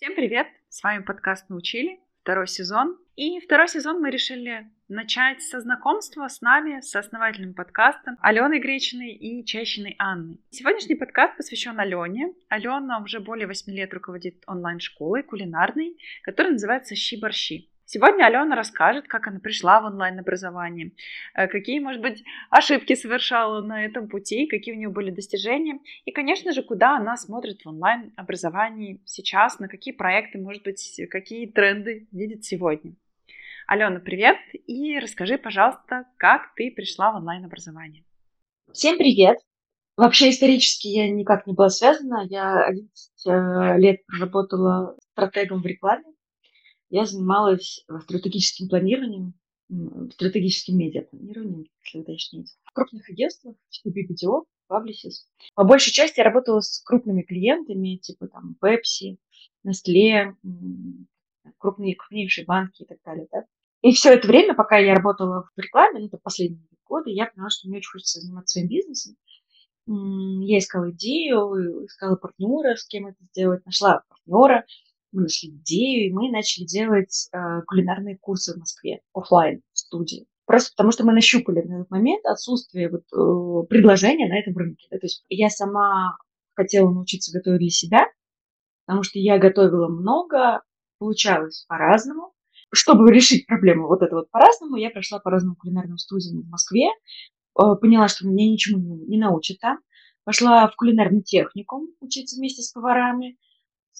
Всем привет! С вами подкаст «Научили», второй сезон. И второй сезон мы решили начать со знакомства с нами, с основателем подкаста Аленой Гречиной и Чащиной Анной. Сегодняшний подкаст посвящен Алене. Алена уже более 8 лет руководит онлайн-школой кулинарной, которая называется «Щи-борщи». Сегодня Алена расскажет, как она пришла в онлайн-образование, э, какие, может быть, ошибки совершала на этом пути, какие у нее были достижения, и, конечно же, куда она смотрит в онлайн-образовании сейчас, на какие проекты, может быть, какие тренды видит сегодня. Алена, привет, и расскажи, пожалуйста, как ты пришла в онлайн-образование. Всем привет! Вообще исторически я никак не была связана. Я 11 э, лет проработала стратегом в рекламе я занималась э, стратегическим планированием, стратегическим медиапланированием, если уточнить. В крупных агентствах, типа BBDO, Publicis. По большей части я работала с крупными клиентами, типа там Pepsi, Nestle, крупные, крупнейшие банки и так далее. Да? И все это время, пока я работала в рекламе, ну, это последние годы, я поняла, что мне очень хочется заниматься своим бизнесом. Я искала идею, искала партнера, с кем это сделать, нашла партнера, мы нашли идею, и мы начали делать э, кулинарные курсы в Москве, офлайн студии. Просто потому что мы нащупали на этот момент отсутствие вот, э, предложения на этом рынке. Да? То есть я сама хотела научиться готовить для себя, потому что я готовила много, получалось по-разному. Чтобы решить проблему вот это вот по-разному, я прошла по разным кулинарным студиям в Москве, э, поняла, что меня ничему не, не научат там. Пошла в кулинарный техникум учиться вместе с поварами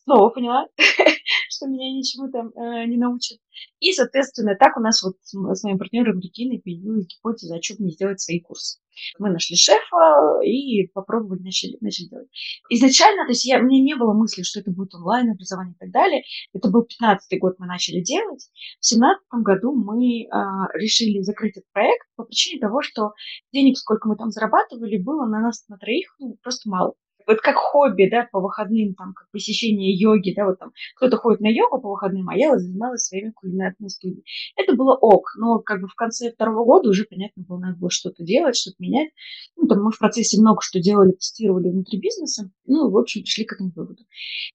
снова поняла, что меня ничему там э, не научат. И, соответственно, так у нас вот с моим партнером Региной появилась гипотеза, а что бы не сделать свои курсы. Мы нашли шефа и попробовали, начали, начали делать. Изначально, то есть я, мне не было мысли, что это будет онлайн-образование и так далее. Это был 15-й год, мы начали делать. В 17 году мы э, решили закрыть этот проект по причине того, что денег, сколько мы там зарабатывали, было на нас на троих ну, просто мало вот как хобби, да, по выходным, там, как посещение йоги, да, вот там, кто-то ходит на йогу по выходным, а я вот занималась своими кулинарными студиями. Это было ок, но как бы в конце второго года уже, понятно было, надо было что-то делать, что-то менять. Ну, там мы в процессе много что делали, тестировали внутри бизнеса, ну, в общем, пришли к этому выводу.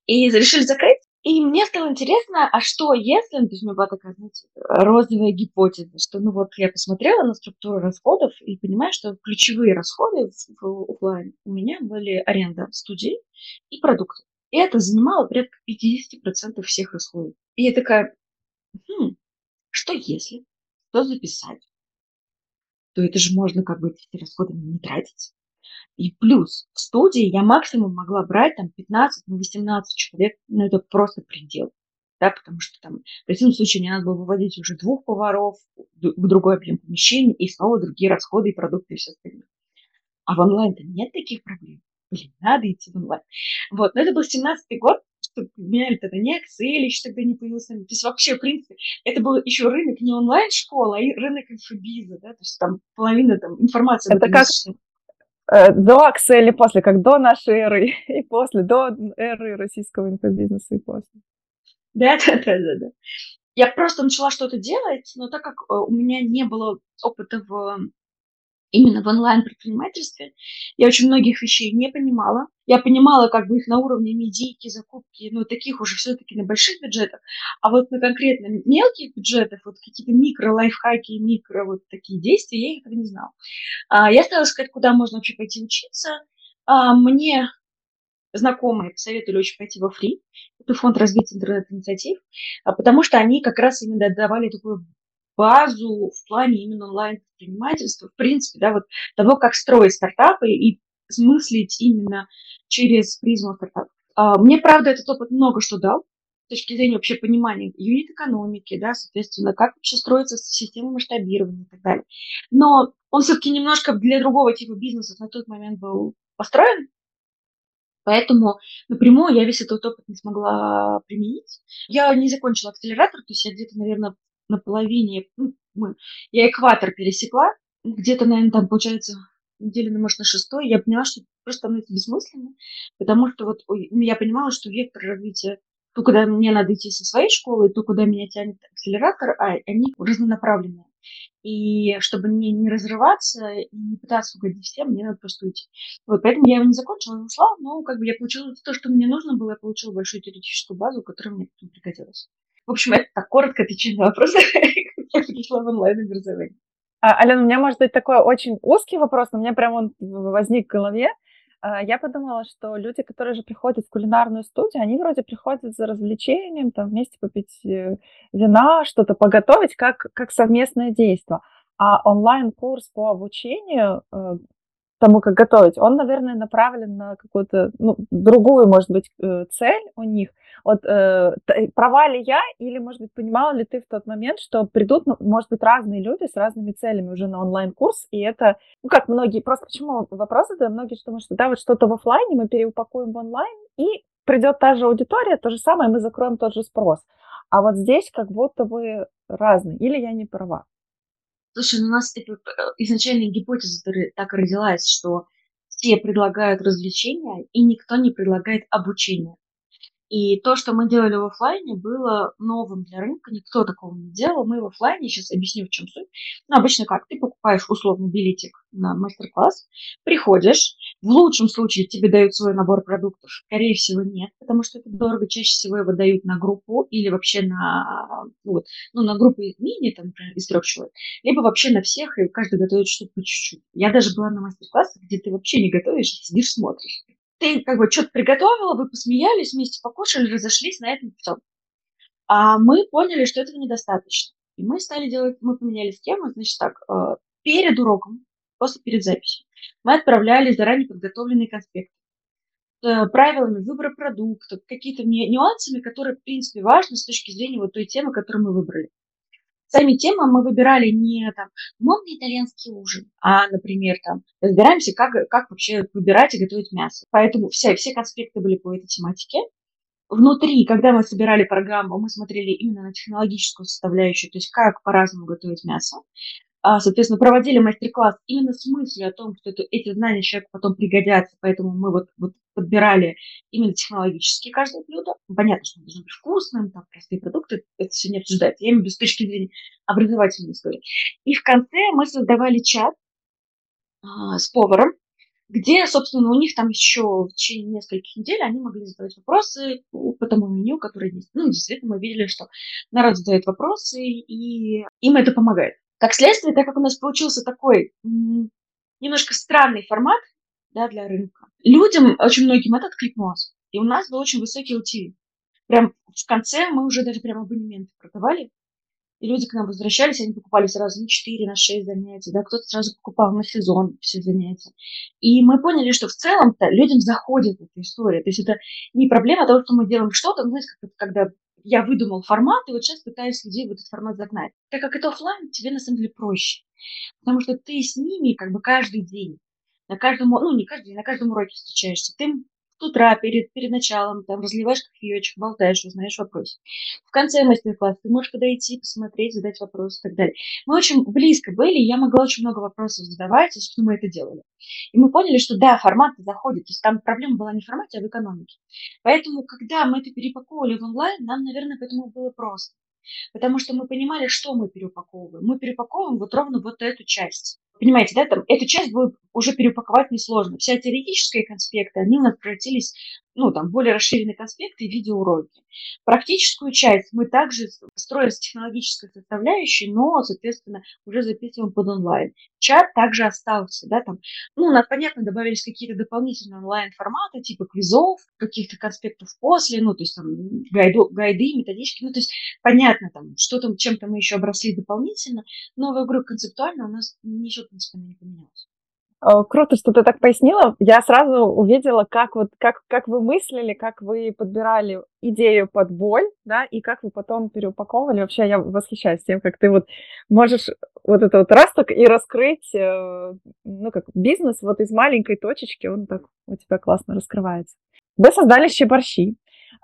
И решили закрыть, и мне стало интересно, а что если, ну, то есть у меня была такая, знаете, розовая гипотеза, что, ну вот, я посмотрела на структуру расходов и понимаю, что ключевые расходы в, в офлайн у меня были аренда студии и продукты. И это занимало порядка 50% всех расходов. И я такая, хм, что если, что записать, то это же можно как бы эти расходы не тратить. И плюс в студии я максимум могла брать там 15, ну 18 человек, ну это просто предел. Да, потому что там в противном случае мне надо было выводить уже двух поваров в другой объем помещений и снова другие расходы и продукты и все остальное. А в онлайн-то нет таких проблем. Блин, надо идти в онлайн. Вот, но это был 17-й год, что меня тогда не Excel еще тогда не появился. То есть вообще, в принципе, это был еще рынок не онлайн-школа, а рынок инфобиза, да, то есть там половина там информации. Это как, до Акселя после, как до нашей эры и после, до эры российского инфобизнеса и после. Да, да, да, да, да. Я просто начала что-то делать, но так как э, у меня не было опыта в именно в онлайн-предпринимательстве. Я очень многих вещей не понимала. Я понимала как бы их на уровне медийки, закупки, ну, таких уже все-таки на больших бюджетах. А вот на конкретно мелких бюджетах, вот какие-то микро-лайфхаки, микро вот такие действия, я этого не знала. А, я стала искать, куда можно вообще пойти учиться. А, мне знакомые посоветовали очень пойти во фри. Это фонд развития интернет-инициатив, а, потому что они как раз именно давали такую базу в плане именно онлайн-предпринимательства, в принципе, да, вот того, как строить стартапы и смыслить именно через призму стартапов. А, мне, правда, этот опыт много что дал, с точки зрения вообще понимания юнит-экономики, да, соответственно, как вообще строится система масштабирования и так далее. Но он все-таки немножко для другого типа бизнеса на тот момент был построен, Поэтому напрямую я весь этот опыт не смогла применить. Я не закончила акселератор, то есть я где-то, наверное, на половине, ну, мы, я экватор пересекла, где-то, наверное, там, получается, недели, ну, может, на шестой, я поняла, что просто становится бессмысленно, потому что вот я понимала, что вектор развития, то, куда мне надо идти со своей школы, то, куда меня тянет акселератор, а они разнонаправленные. И чтобы не, не разрываться и не пытаться угодить всем, мне надо просто уйти. Вот, поэтому я его не закончила, ушла, но как бы я получила то, что мне нужно было, я получила большую теоретическую базу, которая мне пригодилась. В общем, это так коротко отвечаю на вопрос, как я пришла в онлайн-образование. А, Алена, у меня может быть такой очень узкий вопрос, но у меня прям он возник в голове. А, я подумала, что люди, которые же приходят в кулинарную студию, они вроде приходят за развлечением, там вместе попить э, вина, что-то поготовить, как, как совместное действие. А онлайн-курс по обучению э, тому, как готовить, он, наверное, направлен на какую-то ну, другую, может быть, э, цель у них. Вот э, права ли я, или, может быть, понимала ли ты в тот момент, что придут, ну, может быть, разные люди с разными целями уже на онлайн-курс, и это, ну, как многие, просто почему вопрос задаю, многие думают, что да, вот что-то в офлайне мы переупакуем в онлайн, и придет та же аудитория, то же самое, мы закроем тот же спрос. А вот здесь как будто бы разные, или я не права? Слушай, ну у нас типа, изначальная гипотеза так родилась, что все предлагают развлечения, и никто не предлагает обучение. И то, что мы делали в офлайне, было новым для рынка, никто такого не делал. Мы в офлайне, сейчас объясню, в чем суть. Ну, обычно как? Ты покупаешь условный билетик на мастер-класс, приходишь, в лучшем случае тебе дают свой набор продуктов, скорее всего нет, потому что это дорого, чаще всего его дают на группу или вообще на, вот, ну, на группу мини, там, из трех человек, либо вообще на всех, и каждый готовит что-то по чуть-чуть. Я даже была на мастер-классах, где ты вообще не готовишь, сидишь, смотришь ты как бы что-то приготовила, вы посмеялись, вместе покушали, разошлись, на этом все. А мы поняли, что этого недостаточно. И мы стали делать, мы поменяли схему, значит так, э, перед уроком, после перед записью, мы отправляли заранее подготовленные конспекты с правилами выбора продуктов, какие-то нюансами, которые, в принципе, важны с точки зрения вот той темы, которую мы выбрали сами темы мы выбирали не там модный итальянский ужин, а, например, там разбираемся, как, как вообще выбирать и готовить мясо. Поэтому все, все конспекты были по этой тематике. Внутри, когда мы собирали программу, мы смотрели именно на технологическую составляющую, то есть как по-разному готовить мясо. А, соответственно, проводили мастер-класс именно с мыслью о том, что это, эти знания человеку потом пригодятся, поэтому мы вот, вот подбирали именно технологически каждое блюдо. Понятно, что оно должно быть вкусным, там простые продукты, это все не обсуждается. Я имею в виду с точки зрения образовательной истории. И в конце мы создавали чат а, с поваром, где, собственно, у них там еще в течение нескольких недель они могли задавать вопросы по тому меню, которое есть. Ну, действительно, мы видели, что народ задает вопросы, и им это помогает. Как следствие, так как у нас получился такой немножко странный формат да, для рынка, людям, очень многим это откликнулось. И у нас был очень высокий LTV. Прям в конце мы уже даже прям абонементы продавали. И люди к нам возвращались, они покупали сразу на 4, на 6 занятий, да, кто-то сразу покупал на сезон все занятия. И мы поняли, что в целом-то людям заходит эта история. То есть это не проблема того, что мы делаем что-то, ну, знаете, как, когда я выдумал формат, и вот сейчас пытаюсь людей в этот формат загнать. Так как это офлайн, тебе на самом деле проще. Потому что ты с ними как бы каждый день, на каждом, ну не каждый день, на каждом уроке встречаешься. Ты утра перед, перед началом там разливаешь кофеечек, болтаешь, узнаешь вопрос. В конце мастер-класса ты можешь подойти, посмотреть, задать вопрос и так далее. Мы очень близко были, я могла очень много вопросов задавать, и, собственно, мы это делали. И мы поняли, что да, формат заходит, то есть там проблема была не в формате, а в экономике. Поэтому, когда мы это перепаковывали в онлайн, нам, наверное, поэтому было просто. Потому что мы понимали, что мы переупаковываем. Мы переупаковываем вот ровно вот эту часть. Понимаете, да, там эту часть будет уже переупаковать несложно. Вся теоретическая конспекты, они у нас превратились ну, там, более расширенные конспекты и видеоуроки. Практическую часть мы также строим с технологической составляющей, но, соответственно, уже записываем под онлайн. Чат также остался, да, там, ну, у нас, понятно, добавились какие-то дополнительные онлайн-форматы, типа квизов, каких-то конспектов после, ну, то есть там гайду, гайды, методички, ну, то есть понятно, там, что там, чем-то мы еще обросли дополнительно, но, я говорю, концептуально у нас ничего, в принципе, не поменялось. Э, круто, что ты так пояснила. Я сразу увидела, как вот как, как вы мыслили, как вы подбирали идею под боль, да, и как вы потом переупаковывали. Вообще я восхищаюсь тем, как ты вот можешь вот это вот раз так и раскрыть, э, ну, как бизнес вот из маленькой точечки, он так у тебя классно раскрывается. Вы создали щеборщи.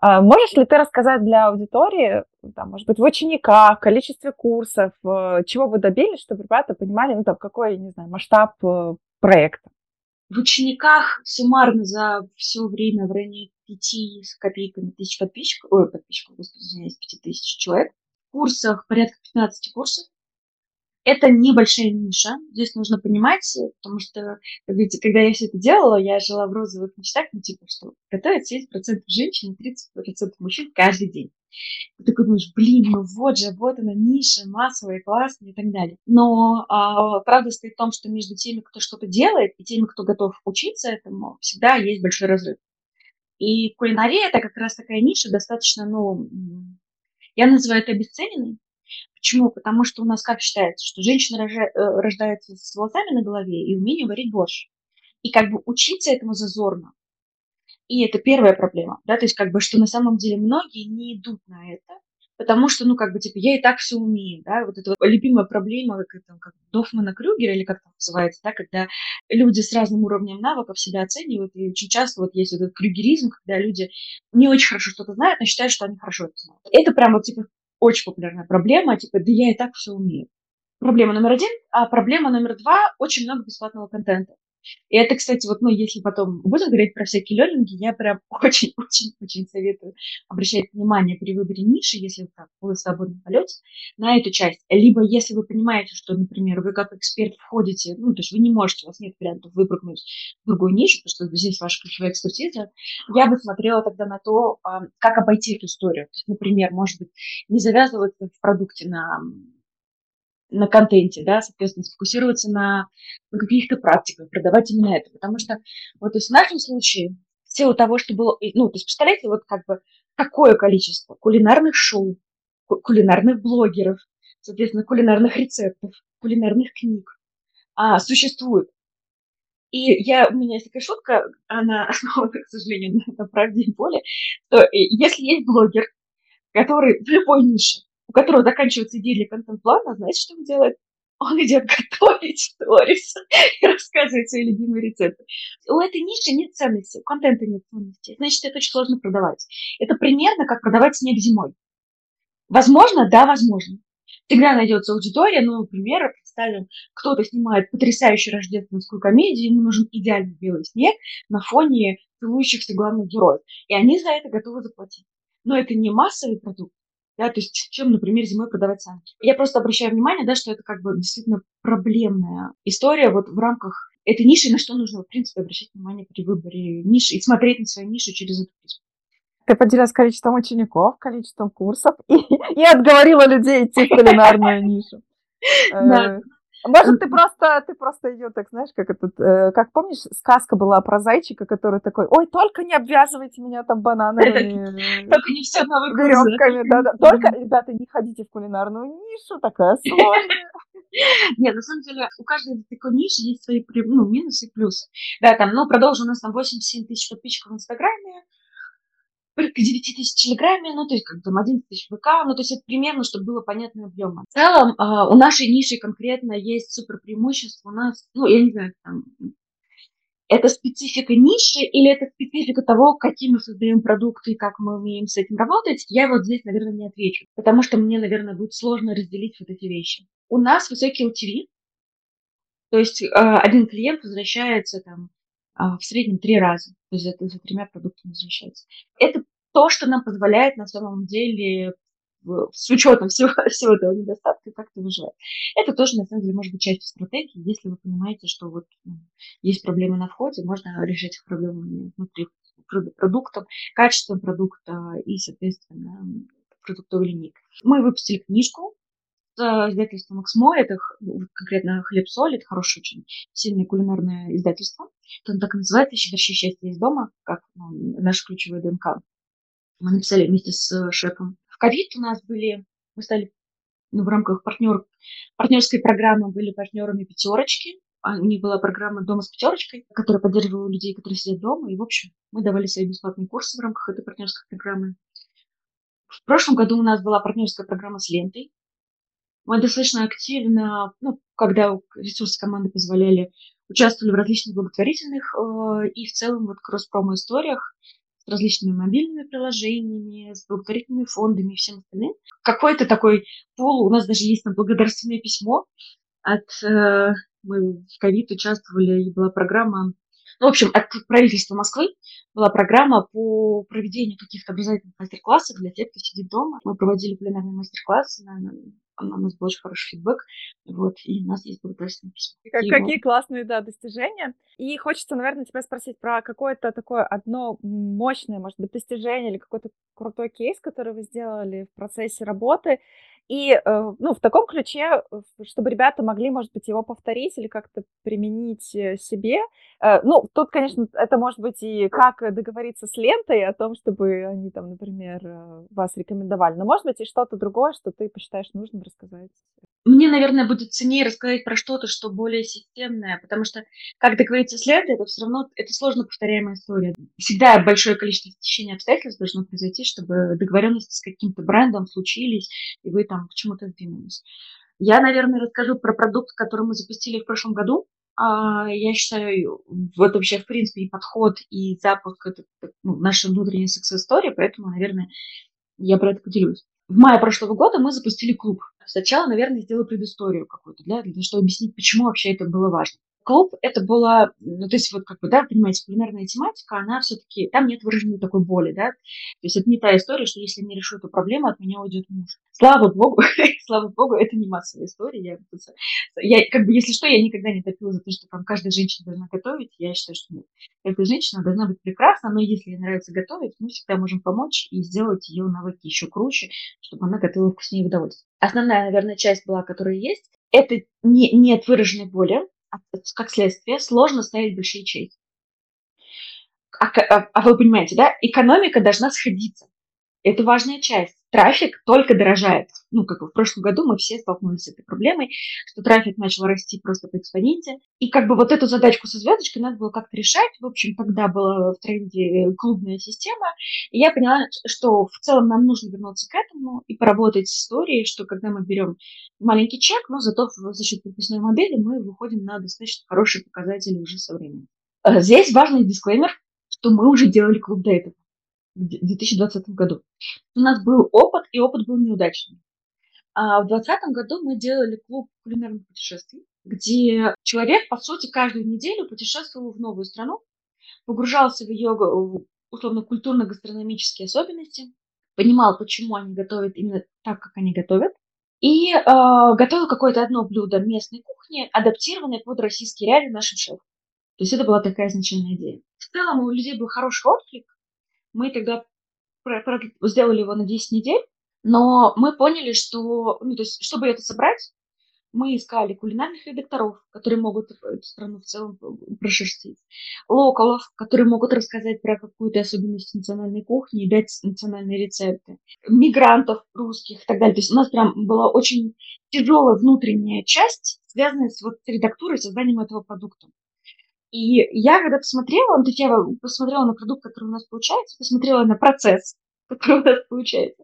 А можешь ли ты рассказать для аудитории, там, может быть, в учениках, количестве курсов, э, чего вы добились, чтобы ребята понимали, ну, там, какой, не знаю, масштаб проекта? В учениках суммарно за все время в районе 5 с копейками тысяч подписчиков, ой, подписчиков, господи, извиняюсь, 5 тысяч человек. В курсах порядка 15 курсов. Это небольшая ниша, здесь нужно понимать, потому что когда я все это делала, я жила в розовых мечтах, ну, типа, что готовят 70% женщин и 30% мужчин каждый день. Ты такой думаешь, блин, ну вот же, вот она ниша, массовая, классная и так далее. Но а, правда стоит в том, что между теми, кто что-то делает, и теми, кто готов учиться этому, всегда есть большой разрыв. И кулинария это как раз такая ниша, достаточно, ну, я называю это обесцененной. Почему? Потому что у нас как считается, что женщина э, рождается с волосами на голове и умением варить борщ. И как бы учиться этому зазорно. И это первая проблема, да, то есть как бы, что на самом деле многие не идут на это, потому что, ну, как бы, типа, я и так все умею, да, вот это вот любимая проблема, как это, как Дофмана Крюгера, или как там называется, да, когда люди с разным уровнем навыков себя оценивают, и очень часто вот есть вот этот крюгеризм, когда люди не очень хорошо что-то знают, но считают, что они хорошо это знают. Это прям вот, типа, очень популярная проблема, типа, да я и так все умею. Проблема номер один. А проблема номер два – очень много бесплатного контента. И это, кстати, вот, ну, если потом будем говорить про всякие лернинги, я прям очень-очень-очень советую обращать внимание при выборе ниши, если вы, вы в свободном полете, на эту часть. Либо если вы понимаете, что, например, вы как эксперт входите, ну, то есть вы не можете, у вас нет вариантов выпрыгнуть в другую нишу, потому что здесь ваша ключевая экспертиза, я бы смотрела тогда на то, как обойти эту историю. То есть, например, может быть, не завязываться в продукте на на контенте, да, соответственно, сфокусироваться на, на каких-то практиках, продавать именно это. Потому что вот то есть в нашем случае, в силу того, что было, ну, то есть представляете, вот как бы какое количество кулинарных шоу, кулинарных блогеров, соответственно, кулинарных рецептов, кулинарных книг а, существует. И я, у меня есть такая шутка, она основана, к сожалению, на, на правде и поле, что если есть блогер, который в любой нише у которого заканчивается идея для контент-плана, знаете, что он делает? Он идет готовить сторис и рассказывает свои любимые рецепты. У этой ниши нет ценности, у контента нет ценности. Значит, это очень сложно продавать. Это примерно как продавать снег зимой. Возможно, да, возможно. Всегда найдется аудитория, ну, например, представим, кто-то снимает потрясающую рождественскую комедию, ему нужен идеальный белый снег на фоне целующихся главных героев. И они за это готовы заплатить. Но это не массовый продукт, да, то есть чем, например, зимой продавать санки. Я просто обращаю внимание, да, что это как бы действительно проблемная история вот в рамках этой ниши, на что нужно, в принципе, обращать внимание при выборе ниши и смотреть на свою нишу через эту призму. Ты поделилась количеством учеников, количеством курсов и, и отговорила людей идти в кулинарную нишу. Да. Может, ты просто, ты просто ее, так знаешь, как этот, э, как помнишь, сказка была про зайчика, который такой, ой, только не обвязывайте меня там бананами. Только не все новые веревками, да, да. Только, ребята, не ходите в кулинарную нишу, такая сложная. Нет, на самом деле у каждой такой ниши есть свои ну, минусы и плюсы. Да, там, ну, продолжу, у нас там 87 тысяч подписчиков в Инстаграме, порядка 9 тысяч в Телеграме, ну, то есть, как там, 11 тысяч в ВК, ну, то есть, это примерно, чтобы было понятный объем. В целом, э, у нашей ниши конкретно есть супер преимущество. У нас, ну, я не знаю, там, это специфика ниши или это специфика того, какие мы создаем продукты и как мы умеем с этим работать, я вот здесь, наверное, не отвечу, потому что мне, наверное, будет сложно разделить вот эти вещи. У нас высокий LTV, то есть э, один клиент возвращается там а, в среднем три раза. То есть это за тремя продуктами возвращается. Это то, что нам позволяет на самом деле с учетом всего, всего этого недостатка как-то выживать. Это тоже, на самом деле, может быть частью стратегии, если вы понимаете, что вот ну, есть проблемы на входе, можно решать их проблемы внутри продуктом, качеством продукта и, соответственно, продуктовой линейкой. Мы выпустили книжку издательство Максмо, это конкретно «Хлеб-соль», это хорошее очень сильное кулинарное издательство. Это так и называется «Щедрящее счастье из дома», как ну, наша ключевая ДНК. Мы написали вместе с шефом. В ковид у нас были, мы стали ну, в рамках партнер, партнерской программы были партнерами пятерочки. А у них была программа «Дома с пятерочкой», которая поддерживала людей, которые сидят дома. И, в общем, мы давали свои бесплатные курсы в рамках этой партнерской программы. В прошлом году у нас была партнерская программа с лентой. Мы достаточно активно, ну, когда ресурсы команды позволяли, участвовали в различных благотворительных э, и в целом вот кросс-промо-историях с различными мобильными приложениями, с благотворительными фондами и всем остальным. Какой-то такой пол, у нас даже есть там благодарственное письмо от, э, мы в ковид участвовали, и была программа ну, в общем, от правительства Москвы была программа по проведению каких-то образовательных мастер-классов для тех, кто сидит дома. Мы проводили пленарные мастер-классы на у нас был очень хороший фидбэк, вот, и у нас есть благодарственное письмо. Как, какие классные, да, достижения. И хочется, наверное, тебя спросить про какое-то такое одно мощное, может быть, достижение или какой-то крутой кейс, который вы сделали в процессе работы, и, э, ну, в таком ключе, э, чтобы ребята могли, может быть, его повторить или как-то применить э, себе. Ну, тут, конечно, это может быть и как договориться с лентой о том, чтобы они там, например, вас рекомендовали. Но, может быть, и что-то другое, что ты посчитаешь нужным рассказать. Мне, наверное, будет ценнее рассказать про что-то, что более системное, потому что, как договориться с лентой, это все равно, это сложно повторяемая история. Всегда большое количество течения обстоятельств должно произойти, чтобы договоренности с каким-то брендом случились, и вы там к чему-то сдвинулись. Я, наверное, расскажу про продукт, который мы запустили в прошлом году. А, я считаю, вот вообще, в принципе, и подход, и запуск – это ну, наша внутренняя success-story, поэтому, наверное, я про это поделюсь. В мае прошлого года мы запустили клуб. Сначала, наверное, сделаю предысторию какую-то, для, для того, чтобы объяснить, почему вообще это было важно клуб это было, ну, то есть вот как бы, да, понимаете, кулинарная тематика, она все-таки, там нет выраженной такой боли, да, то есть это не та история, что если не решу эту проблему, от меня уйдет муж. Слава богу, слава богу, это не массовая история. Я, я, как бы, если что, я никогда не топила за то, что там каждая женщина должна готовить, я считаю, что нет. Каждая женщина должна быть прекрасна, но если ей нравится готовить, мы всегда можем помочь и сделать ее навыки еще круче, чтобы она готовила вкуснее в удовольствие. Основная, наверное, часть была, которая есть, это не, нет выраженной боли, как следствие, сложно ставить большие чеки. А, а, а вы понимаете, да, экономика должна сходиться. Это важная часть. Трафик только дорожает. Ну, как в прошлом году мы все столкнулись с этой проблемой, что трафик начал расти просто по экспоненте. И как бы вот эту задачку со звездочкой надо было как-то решать. В общем, тогда была в тренде клубная система. И я поняла, что в целом нам нужно вернуться к этому и поработать с историей, что когда мы берем маленький чек, но зато за счет подписной модели мы выходим на достаточно хорошие показатели уже со временем. Э, здесь важный дисклеймер, что мы уже делали клуб до этого 2020 году. У нас был опыт, и опыт был неудачный. А в 2020 году мы делали клуб кулинарных путешествий, где человек, по сути, каждую неделю путешествовал в новую страну, погружался в ее условно культурно-гастрономические особенности, понимал, почему они готовят именно так, как они готовят, и э, готовил какое-то одно блюдо местной кухни, адаптированное под российские реалии нашим шефом. То есть это была такая изначальная идея. В целом у людей был хороший отклик, мы тогда сделали его на 10 недель, но мы поняли, что, ну, то есть, чтобы это собрать, мы искали кулинарных редакторов, которые могут эту страну в целом прошерстить, локалов, которые могут рассказать про какую-то особенность национальной кухни и дать национальные рецепты, мигрантов русских и так далее. То есть у нас прям была очень тяжелая внутренняя часть, связанная с вот редактурой, созданием этого продукта. И я когда посмотрела, ну, я посмотрела на продукт, который у нас получается, посмотрела на процесс, который у нас получается.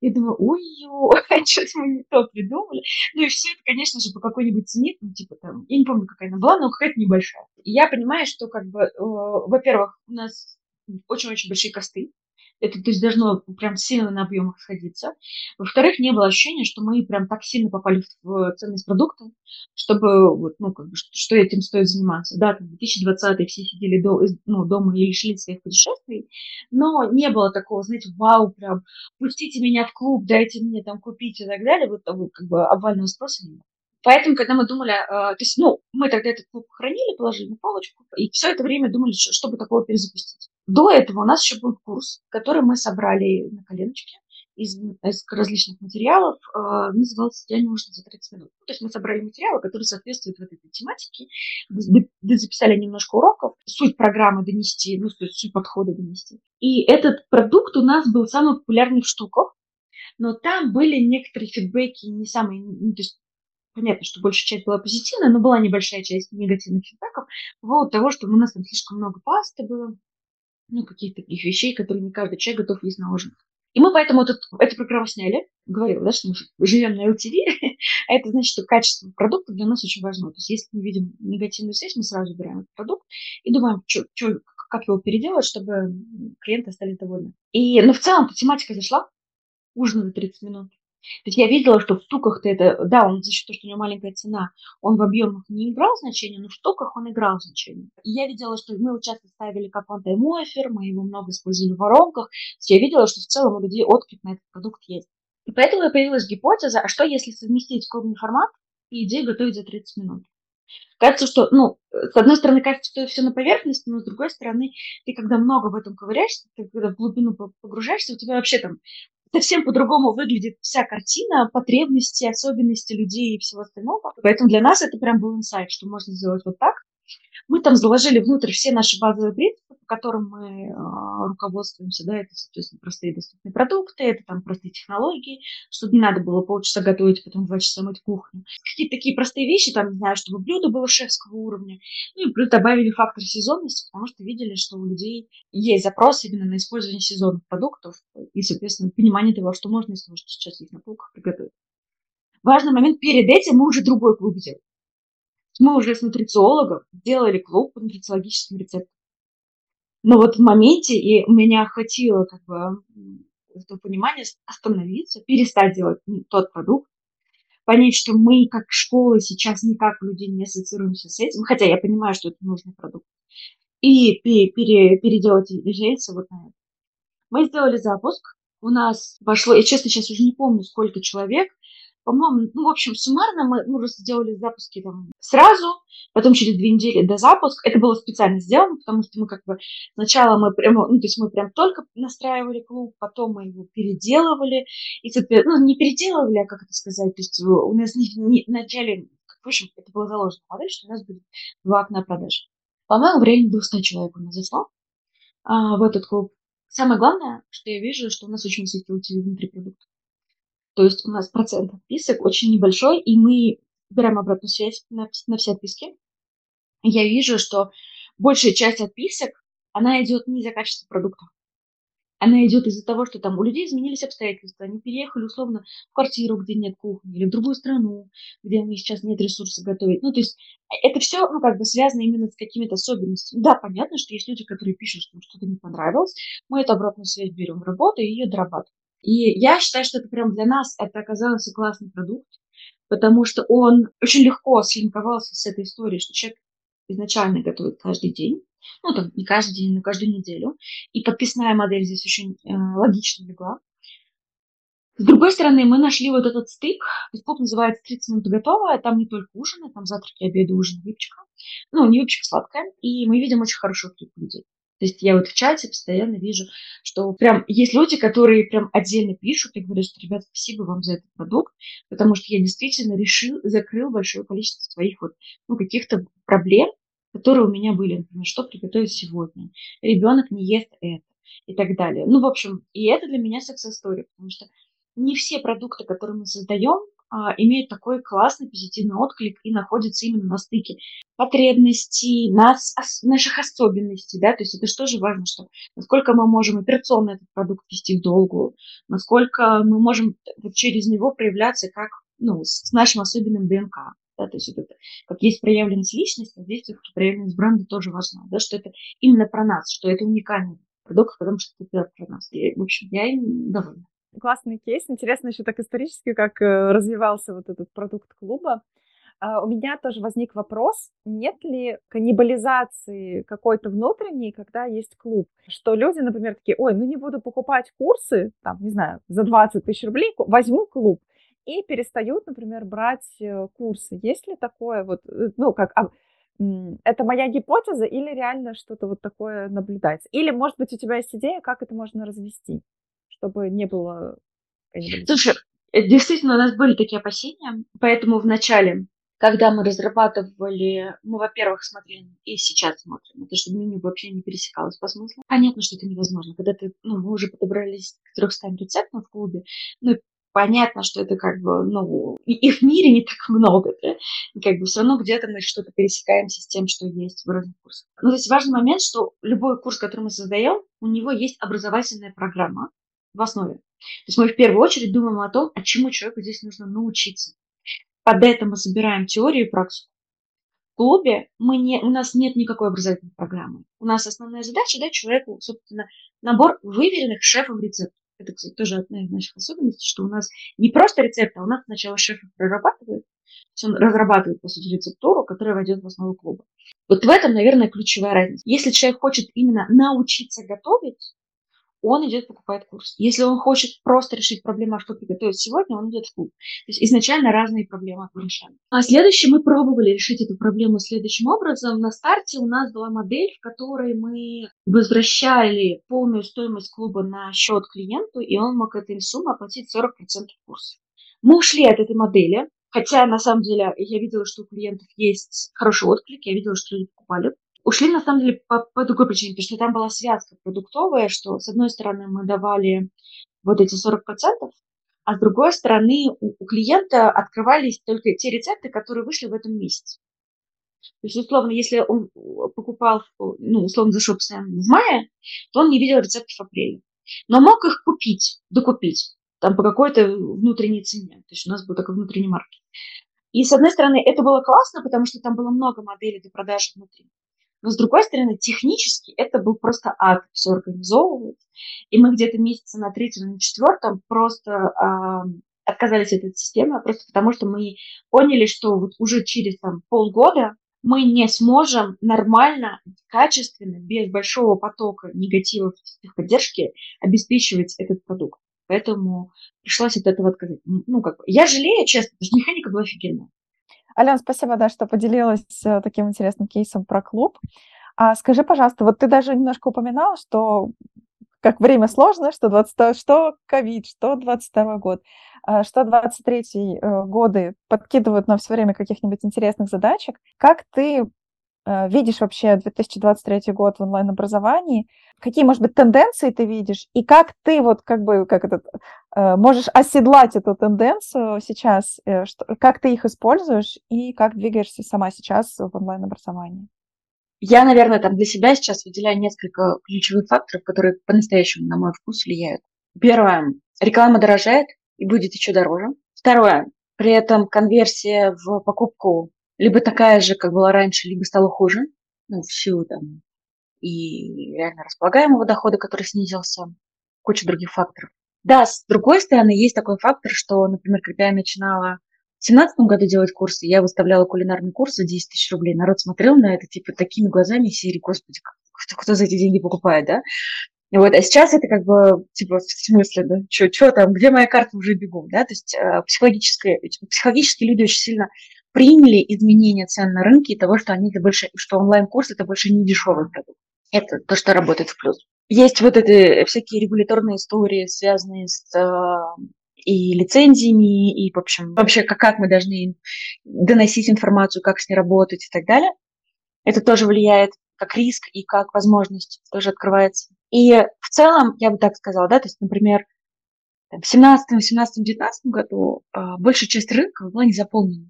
И думаю, ой-ой, что-то мы не то придумали. Ну и все это, конечно же, по какой-нибудь цене, ну, типа там, я не помню, какая она была, но какая-то небольшая. И я понимаю, что, как бы, э, во-первых, у нас очень-очень большие косты, это то есть должно прям сильно на объемах сходиться. Во-вторых, не было ощущения, что мы прям так сильно попали в ценность продукта, чтобы, вот, ну, как бы, что, этим стоит заниматься. Да, там, 2020 все сидели до, ну, дома и лишились своих путешествий, но не было такого, знаете, вау, прям, пустите меня в клуб, дайте мне там купить и так далее, вот того, как бы, обвального спроса не было. Поэтому, когда мы думали, э, то есть, ну, мы тогда этот клуб хранили, положили на полочку, и все это время думали, что, чтобы такого перезапустить. До этого у нас еще был курс, который мы собрали на коленочке из, из различных материалов, э, назывался «Я не нужно за 30 минут». То есть мы собрали материалы, которые соответствуют вот этой тематике, записали немножко уроков, суть программы донести, ну, то есть суть подхода донести. И этот продукт у нас был самый популярный в штуках, но там были некоторые фидбэки не самые, ну, то есть понятно, что большая часть была позитивная, но была небольшая часть негативных фидбэков поводу того, что у нас там слишком много пасты было, ну, каких-то таких вещей, которые не каждый человек готов есть на ужин. И мы поэтому этот, эту программу сняли. Говорила, да, что мы живем на LTV, а это значит, что качество продукта для нас очень важно. То есть если мы видим негативную связь, мы сразу убираем этот продукт и думаем, чё, чё, как его переделать, чтобы клиенты остались довольны. И, ну, в целом, тематика зашла. Ужин за 30 минут. То есть я видела, что в штуках-то это, да, он за счет того, что у него маленькая цена, он в объемах не играл значения, но в штуках он играл значение. И я видела, что мы его часто ставили как offer, мы его много использовали в воронках. То есть я видела, что в целом у людей отклик на этот продукт есть. И поэтому появилась гипотеза, а что если совместить клубный формат и идею готовить за 30 минут? Кажется, что, ну, с одной стороны, кажется, что все на поверхности, но с другой стороны, ты когда много в этом ковыряешься, ты когда в глубину погружаешься, у тебя вообще там совсем по-другому выглядит вся картина, потребности, особенности людей и всего остального. Поэтому для нас это прям был инсайт, что можно сделать вот так, мы там заложили внутрь все наши базовые принципы, по которым мы э, руководствуемся. Да, это, соответственно, простые доступные продукты, это там простые технологии, чтобы не надо было полчаса готовить, потом два часа мыть кухню. Какие-то такие простые вещи, там, не знаю, чтобы блюдо было шефского уровня. Ну и плюс добавили фактор сезонности, потому что видели, что у людей есть запрос именно на использование сезонных продуктов и, соответственно, понимание того, что можно того, что сейчас есть на полках, приготовить. Важный момент, перед этим мы уже другой клуб делали. Мы уже с нутрициологом делали клуб по нутрициологическим рецептам. Но вот в моменте и меня охватило как бы это понимание остановиться, перестать делать тот продукт, понять, что мы как школа сейчас никак людей не ассоциируемся с этим, хотя я понимаю, что это нужный продукт, и пере, пере, переделать рельсы вот на это. Мы сделали запуск, у нас вошло, я честно сейчас уже не помню, сколько человек, по-моему, ну, в общем, суммарно мы ну, сделали запуски там сразу, потом через две недели до запуска. Это было специально сделано, потому что мы как бы сначала мы прямо, ну, то есть мы прям только настраивали клуб, потом мы его переделывали, и, ну, не переделывали, а как это сказать, то есть у нас не, не, вначале, в общем, это была заложена модель, что у нас будет два окна продаж. По-моему, в районе 200 человек у нас зашло а, в этот клуб. Самое главное, что я вижу, что у нас очень высокий внутри продукта. То есть у нас процент отписок очень небольшой, и мы берем обратную связь на, на все отписки. Я вижу, что большая часть отписок, она идет не из-за качества продукта. Она идет из-за того, что там у людей изменились обстоятельства, они переехали условно в квартиру, где нет кухни, или в другую страну, где у них сейчас нет ресурсов готовить. Ну, то есть это все, ну, как бы связано именно с какими-то особенностями. Да, понятно, что есть люди, которые пишут, что что-то не понравилось, мы эту обратную связь берем в работу и ее дорабатываем. И я считаю, что это прям для нас это оказался классный продукт, потому что он очень легко слинковался с этой историей, что человек изначально готовит каждый день, ну, там, не каждый день, но каждую неделю. И подписная модель здесь очень э, логично легла. С другой стороны, мы нашли вот этот стык. Клуб называется 30 минут готово. Там не только ужин, там завтраки, обеды, ужин, выпечка. Ну, не выпечка сладкая. И мы видим очень хороший отклик людей. То есть я вот в чате постоянно вижу, что прям есть люди, которые прям отдельно пишут и говорят, что, ребят, спасибо вам за этот продукт, потому что я действительно решил, закрыл большое количество своих вот, ну, каких-то проблем, которые у меня были, например, что приготовить сегодня, ребенок не ест это и так далее. Ну, в общем, и это для меня story, потому что не все продукты, которые мы создаем, имеют такой классный позитивный отклик и находятся именно на стыке потребностей, нас, наших особенностей, да, то есть это же тоже важно, что насколько мы можем операционно этот продукт вести в долгую, насколько мы можем через него проявляться как, ну, с, нашим особенным ДНК, да, то есть это, как есть проявленность личности, здесь все-таки проявленность бренда тоже важна, да, что это именно про нас, что это уникальный продукт, потому что это про нас. И, в общем, я довольна классный кейс. Интересно еще так исторически, как э, развивался вот этот продукт клуба. А, у меня тоже возник вопрос, нет ли каннибализации какой-то внутренней, когда есть клуб? Что люди, например, такие, ой, ну не буду покупать курсы, там, не знаю, за 20 тысяч рублей, возьму клуб. И перестают, например, брать э, курсы. Есть ли такое вот, э, ну, как, а, это моя гипотеза или реально что-то вот такое наблюдается? Или, может быть, у тебя есть идея, как это можно развести? Чтобы не было... Слушай, э, действительно, у нас были такие опасения, поэтому в начале, когда мы разрабатывали, мы, во-первых, смотрели, и сейчас смотрим, это чтобы меню вообще не пересекалось по смыслу. Понятно, что это невозможно, когда ты, ну, мы уже подобрались к 300 рецептам в клубе, ну, понятно, что это как бы, ну, их в мире не так много, да, и как бы все равно где-то мы что-то пересекаемся с тем, что есть в разных курсах. Но здесь важный момент, что любой курс, который мы создаем, у него есть образовательная программа, в основе. То есть мы в первую очередь думаем о том, а чему человеку здесь нужно научиться. Под это мы собираем теорию и практику. В клубе мы не, у нас нет никакой образовательной программы. У нас основная задача дать человеку, собственно, набор выверенных шефом рецептов. Это, кстати, тоже одна из наших особенностей, что у нас не просто рецепт, а у нас сначала шеф их прорабатывает, он разрабатывает, по сути, рецептуру, которая войдет в основу клуба. Вот в этом, наверное, ключевая разница. Если человек хочет именно научиться готовить, он идет покупает курс. Если он хочет просто решить проблему, а что приготовить сегодня, он идет в клуб. То есть изначально разные проблемы решаем. А следующее, мы пробовали решить эту проблему следующим образом. На старте у нас была модель, в которой мы возвращали полную стоимость клуба на счет клиенту, и он мог этой суммы оплатить 40% курса. Мы ушли от этой модели, хотя на самом деле я видела, что у клиентов есть хороший отклик, я видела, что люди покупали. Ушли, на самом деле, по, по другой причине, потому что там была связка продуктовая, что, с одной стороны, мы давали вот эти 40%, а с другой стороны, у, у клиента открывались только те рецепты, которые вышли в этом месяце. То есть, условно, если он покупал, ну, условно, за шопсом в мае, то он не видел рецептов в апреле. Но мог их купить, докупить, там по какой-то внутренней цене. То есть у нас был такой внутренний маркет. И, с одной стороны, это было классно, потому что там было много моделей для продажи внутри. Но с другой стороны, технически это был просто ад все организовывать. И мы где-то месяца на третьем, на четвертом просто э, отказались от этой системы, просто потому что мы поняли, что вот уже через там, полгода мы не сможем нормально, качественно, без большого потока негативов поддержки обеспечивать этот продукт. Поэтому пришлось от этого отказать. Ну, как бы, я жалею, честно, потому что механика была офигенная. Ален, спасибо, да, что поделилась э, таким интересным кейсом про клуб. А скажи, пожалуйста, вот ты даже немножко упоминал, что как время сложно, что 20, что ковид, что 22 год, а, что 23 э, годы подкидывают нам все время каких-нибудь интересных задачек. Как ты видишь вообще 2023 год в онлайн-образовании? Какие, может быть, тенденции ты видишь? И как ты вот как бы как этот, э, можешь оседлать эту тенденцию сейчас? Что, как ты их используешь и как двигаешься сама сейчас в онлайн-образовании? Я, наверное, там для себя сейчас выделяю несколько ключевых факторов, которые по-настоящему на мой вкус влияют. Первое. Реклама дорожает и будет еще дороже. Второе. При этом конверсия в покупку либо такая же, как была раньше, либо стала хуже. Ну, в силу там и реально располагаемого дохода, который снизился, куча других факторов. Да, с другой стороны, есть такой фактор, что, например, когда я начинала в 2017 году делать курсы, я выставляла кулинарный курс за 10 тысяч рублей. Народ смотрел на это, типа, такими глазами серии, господи, кто, кто за эти деньги покупает, да? Вот, а сейчас это как бы, типа, в смысле, да, что там, где моя карта, уже бегу, да, то есть э, психологически, психологически люди очень сильно приняли изменения цен на рынке и того, что они это больше, что онлайн-курс это больше не дешевый продукт. Это то, что работает в плюс. Есть вот эти всякие регуляторные истории, связанные с э, и лицензиями, и, в общем, вообще, как, как мы должны доносить информацию, как с ней работать и так далее. Это тоже влияет как риск и как возможность тоже открывается. И в целом, я бы так сказала, да, то есть, например, в 17, 18, 19 году э, большая часть рынка была не заполнена.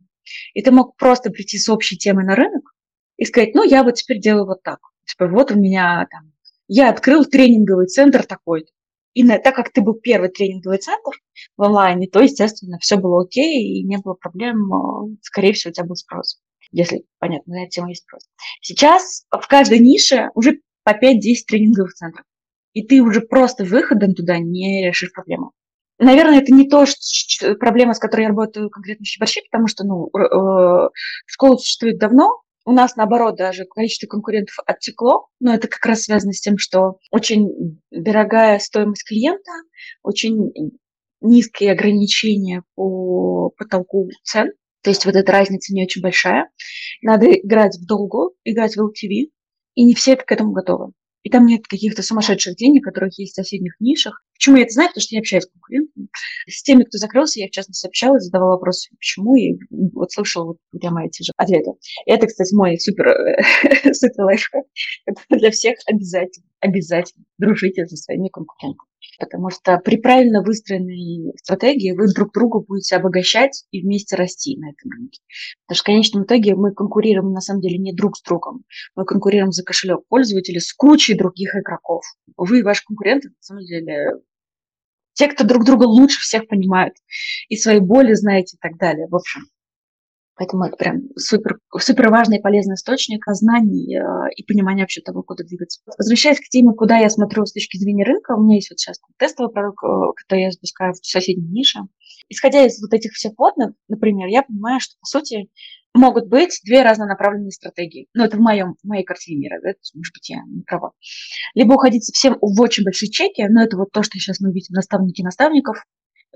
И ты мог просто прийти с общей темой на рынок и сказать, ну, я вот теперь делаю вот так. Типа, вот у меня там, я открыл тренинговый центр такой-то. И на, так как ты был первый тренинговый центр в онлайне, то, естественно, все было окей, и не было проблем. Э, скорее всего, у тебя был спрос. Если, понятно, на эту тему есть спрос. Сейчас в каждой нише уже по 5-10 тренинговых центров. И ты уже просто выходом туда не решишь проблему. Наверное, это не то, что, проблема, с которой я работаю конкретно в Щеборщи, потому что ну, э, школа существует давно, у нас, наоборот, даже количество конкурентов оттекло, но это как раз связано с тем, что очень дорогая стоимость клиента, очень низкие ограничения по потолку цен, то есть вот эта разница не очень большая. Надо играть в долгу, играть в LTV, и не все к этому готовы. И там нет каких-то сумасшедших денег, которых есть в соседних нишах. Почему я это знаю? Потому что я общаюсь с конкурентами. С теми, кто закрылся, я, в частности, общалась, задавала вопросы, почему, и вот слышала вот прямо эти же ответы. И это, кстати, мой супер, супер лайфхак. Это для всех обязательно, обязательно дружите со своими конкурентами. Потому что при правильно выстроенной стратегии вы друг друга будете обогащать и вместе расти на этом рынке. Потому что в конечном итоге мы конкурируем на самом деле не друг с другом. Мы конкурируем за кошелек пользователя с кучей других игроков. Вы и ваши конкуренты, на самом деле, те, кто друг друга лучше всех понимают, и свои боли знаете и так далее. В общем, Поэтому это прям супер, супер важный и полезный источник знаний э, и понимания вообще того, куда двигаться. Возвращаясь к теме, куда я смотрю с точки зрения рынка, у меня есть вот сейчас тестовый продукт, э, который я запускаю в соседней нише. Исходя из вот этих всех водных, например, я понимаю, что, по сути, могут быть две разнонаправленные стратегии. Ну, это в, моем, в моей картине мира, да? может быть, я не права. Либо уходить совсем в очень большие чеки, но это вот то, что сейчас мы видим наставники наставников,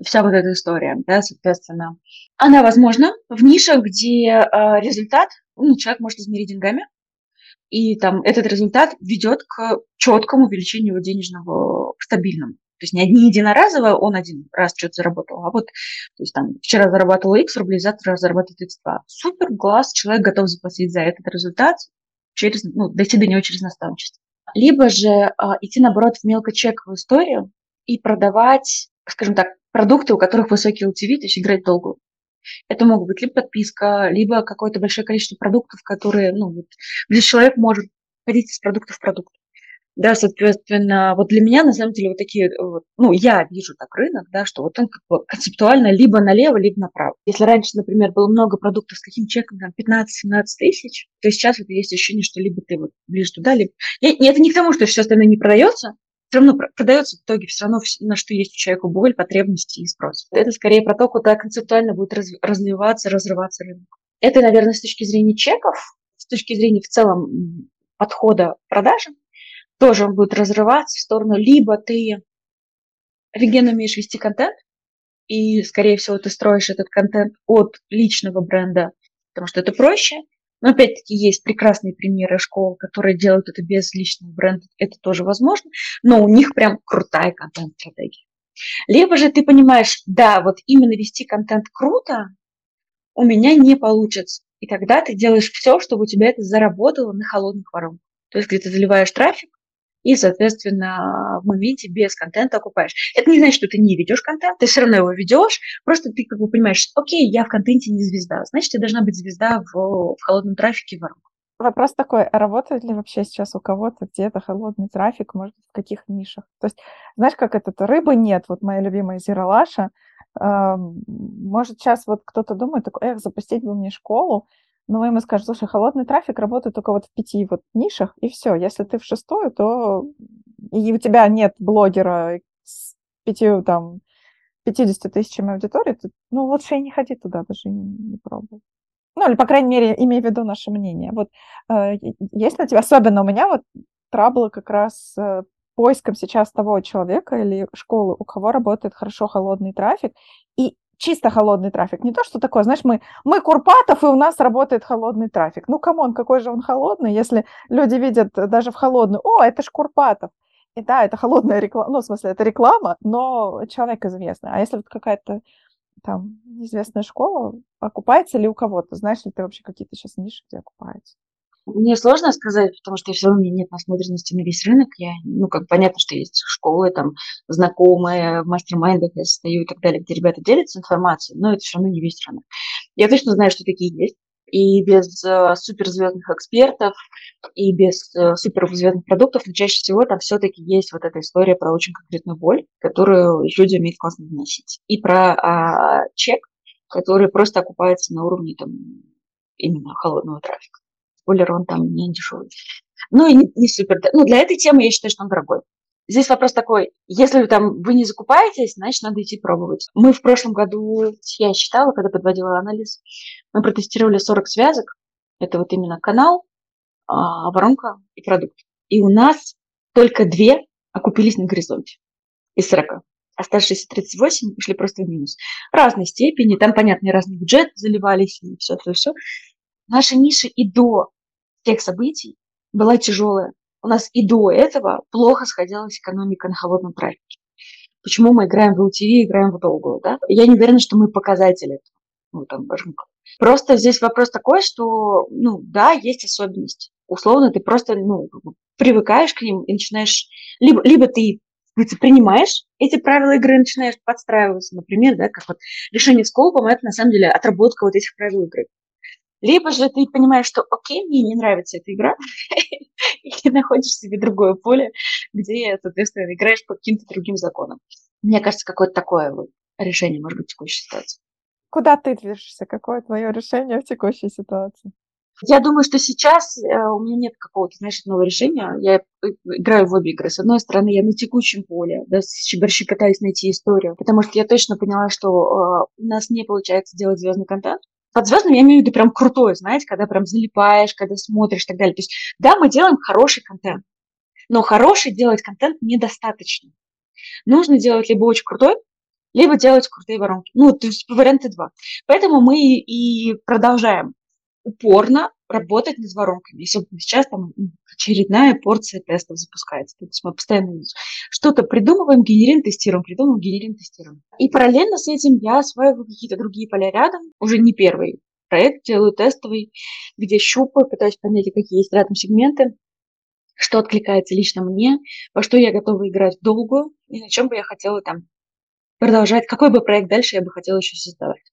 вся вот эта история, да, соответственно. Она возможна в нишах, где э, результат, ну, человек может измерить деньгами, и там этот результат ведет к четкому увеличению его денежного стабильному. То есть не, не единоразово он один раз что-то заработал, а вот то есть, там, вчера зарабатывал X рублей, завтра зарабатывает X2. Супер, глаз, человек готов заплатить за этот результат, через, ну, дойти до него через наставничество. Либо же а, идти, наоборот, в мелкочековую историю и продавать, скажем так, продукты, у которых высокий LTV, то есть играть долго. Это могут быть либо подписка, либо какое-то большое количество продуктов, которые, ну, вот, где человек может ходить из продукта в продукт. Да, соответственно, вот для меня, на самом деле, вот такие, вот, ну, я вижу так рынок, да, что вот он как бы концептуально либо налево, либо направо. Если раньше, например, было много продуктов с каким чеком, там, 15-17 тысяч, то сейчас вот есть ощущение, что либо ты вот ближе туда, либо... Я, это не к тому, что все остальное не продается, все равно продается в итоге все равно на что есть у человека боль, потребности и спрос. Это скорее про то, куда концептуально будет развиваться, разрываться рынок. Это, наверное, с точки зрения чеков, с точки зрения в целом подхода к продажам, тоже он будет разрываться в сторону, либо ты офигенно умеешь вести контент, и, скорее всего, ты строишь этот контент от личного бренда, потому что это проще. Но, опять-таки, есть прекрасные примеры школ, которые делают это без личного бренда. Это тоже возможно. Но у них прям крутая контент-стратегия. Либо же ты понимаешь, да, вот именно вести контент круто у меня не получится. И тогда ты делаешь все, чтобы у тебя это заработало на холодных воронках. То есть, где ты заливаешь трафик, и, соответственно, в моменте без контента окупаешь. Это не значит, что ты не ведешь контент, ты все равно его ведешь, просто ты как бы понимаешь, окей, я в контенте не звезда, значит, ты должна быть звезда в, в холодном трафике в воронках. Вопрос такой, а работает ли вообще сейчас у кого-то где-то холодный трафик, может, в каких нишах? То есть, знаешь, как это, то рыбы нет, вот моя любимая Зиралаша, э, может, сейчас вот кто-то думает, такой, эх, запустить бы мне школу, но ему скажете, слушай, холодный трафик работает только вот в пяти вот нишах, и все. Если ты в шестую, то и у тебя нет блогера с пятью там 50 тысячами аудитории, то, ну, лучше и не ходи туда, даже не, не пробуй. Ну, или, по крайней мере, имей в виду наше мнение. Вот э, есть у тебя, особенно у меня вот траблы как раз э, поиском сейчас того человека или школы, у кого работает хорошо холодный трафик, и чисто холодный трафик. Не то, что такое, знаешь, мы, мы Курпатов, и у нас работает холодный трафик. Ну, come on, какой же он холодный, если люди видят даже в холодную, о, это ж Курпатов. И да, это холодная реклама, ну, в смысле, это реклама, но человек известный. А если вот какая-то там известная школа, окупается ли у кого-то? Знаешь ли ты вообще какие-то сейчас ниши, где окупается? Мне сложно сказать, потому что все равно у меня нет насмотренности на весь рынок. Я, ну, как понятно, что есть школы, там, знакомые, в мастер-майндах я состою и так далее, где ребята делятся информацией, но это все равно не весь рынок. Я точно знаю, что такие есть. И без э, суперзвездных экспертов, и без э, суперзвездных продуктов, но чаще всего там все-таки есть вот эта история про очень конкретную боль, которую люди умеют классно доносить. И про а, чек, который просто окупается на уровне там именно холодного трафика спойлер, он там не дешевый. Ну и не, не супер. Ну, для этой темы я считаю, что он дорогой. Здесь вопрос такой, если там вы не закупаетесь, значит, надо идти пробовать. Мы в прошлом году, я считала, когда подводила анализ, мы протестировали 40 связок. Это вот именно канал, а, воронка и продукт. И у нас только две окупились на горизонте из 40. Оставшиеся 38 ушли просто в минус. Разной степени, там, понятно, разный бюджет заливались и все-все-все. Наша ниша и до тех событий была тяжелая. У нас и до этого плохо сходилась экономика на холодном трафике. Почему мы играем в LTV, играем в долгую, да? Я не уверена, что мы показатели. Ну, там, Просто здесь вопрос такой, что, ну, да, есть особенности. Условно, ты просто, ну, привыкаешь к ним и начинаешь... Либо, либо ты принимаешь эти правила игры, начинаешь подстраиваться, например, да, как вот решение с колпом, это на самом деле отработка вот этих правил игры. Либо же ты понимаешь, что окей, мне не нравится эта игра, и находишь себе другое поле, где, соответственно, играешь по каким-то другим законам. Мне кажется, какое-то такое вот решение может быть в текущей ситуации. Куда ты движешься? Какое твое решение в текущей ситуации? Я думаю, что сейчас э, у меня нет какого-то, знаешь, нового решения. Я э, играю в обе игры. С одной стороны, я на текущем поле, да, с Чебарщи пытаюсь найти историю, потому что я точно поняла, что э, у нас не получается делать звездный контент, Под звездным я имею в виду прям крутое, знаете, когда прям залипаешь, когда смотришь и так далее. То есть, да, мы делаем хороший контент, но хороший делать контент недостаточно. Нужно делать либо очень крутой, либо делать крутые воронки. Ну, то есть варианты два. Поэтому мы и продолжаем упорно работать над воронками. Если сейчас там очередная порция тестов запускается. То есть мы постоянно что-то придумываем, генерируем, тестируем, придумываем, генерируем, тестируем. И параллельно с этим я осваиваю какие-то другие поля рядом, уже не первый проект делаю тестовый, где щупаю, пытаюсь понять, какие есть рядом сегменты, что откликается лично мне, во что я готова играть в долгую, и на чем бы я хотела там продолжать, какой бы проект дальше я бы хотела еще создавать.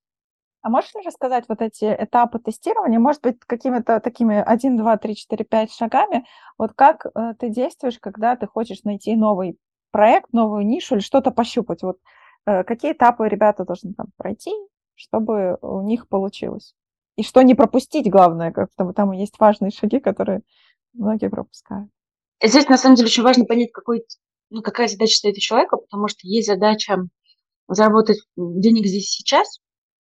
А можешь рассказать вот эти этапы тестирования, может быть, какими-то такими 1, 2, 3, 4, 5 шагами, вот как э, ты действуешь, когда ты хочешь найти новый проект, новую нишу или что-то пощупать? Вот э, какие этапы ребята должны там пройти, чтобы у них получилось? И что не пропустить, главное, как там, там есть важные шаги, которые многие пропускают. Здесь, на самом деле, очень важно понять, какой, ну, какая задача стоит у человека, потому что есть задача заработать денег здесь сейчас,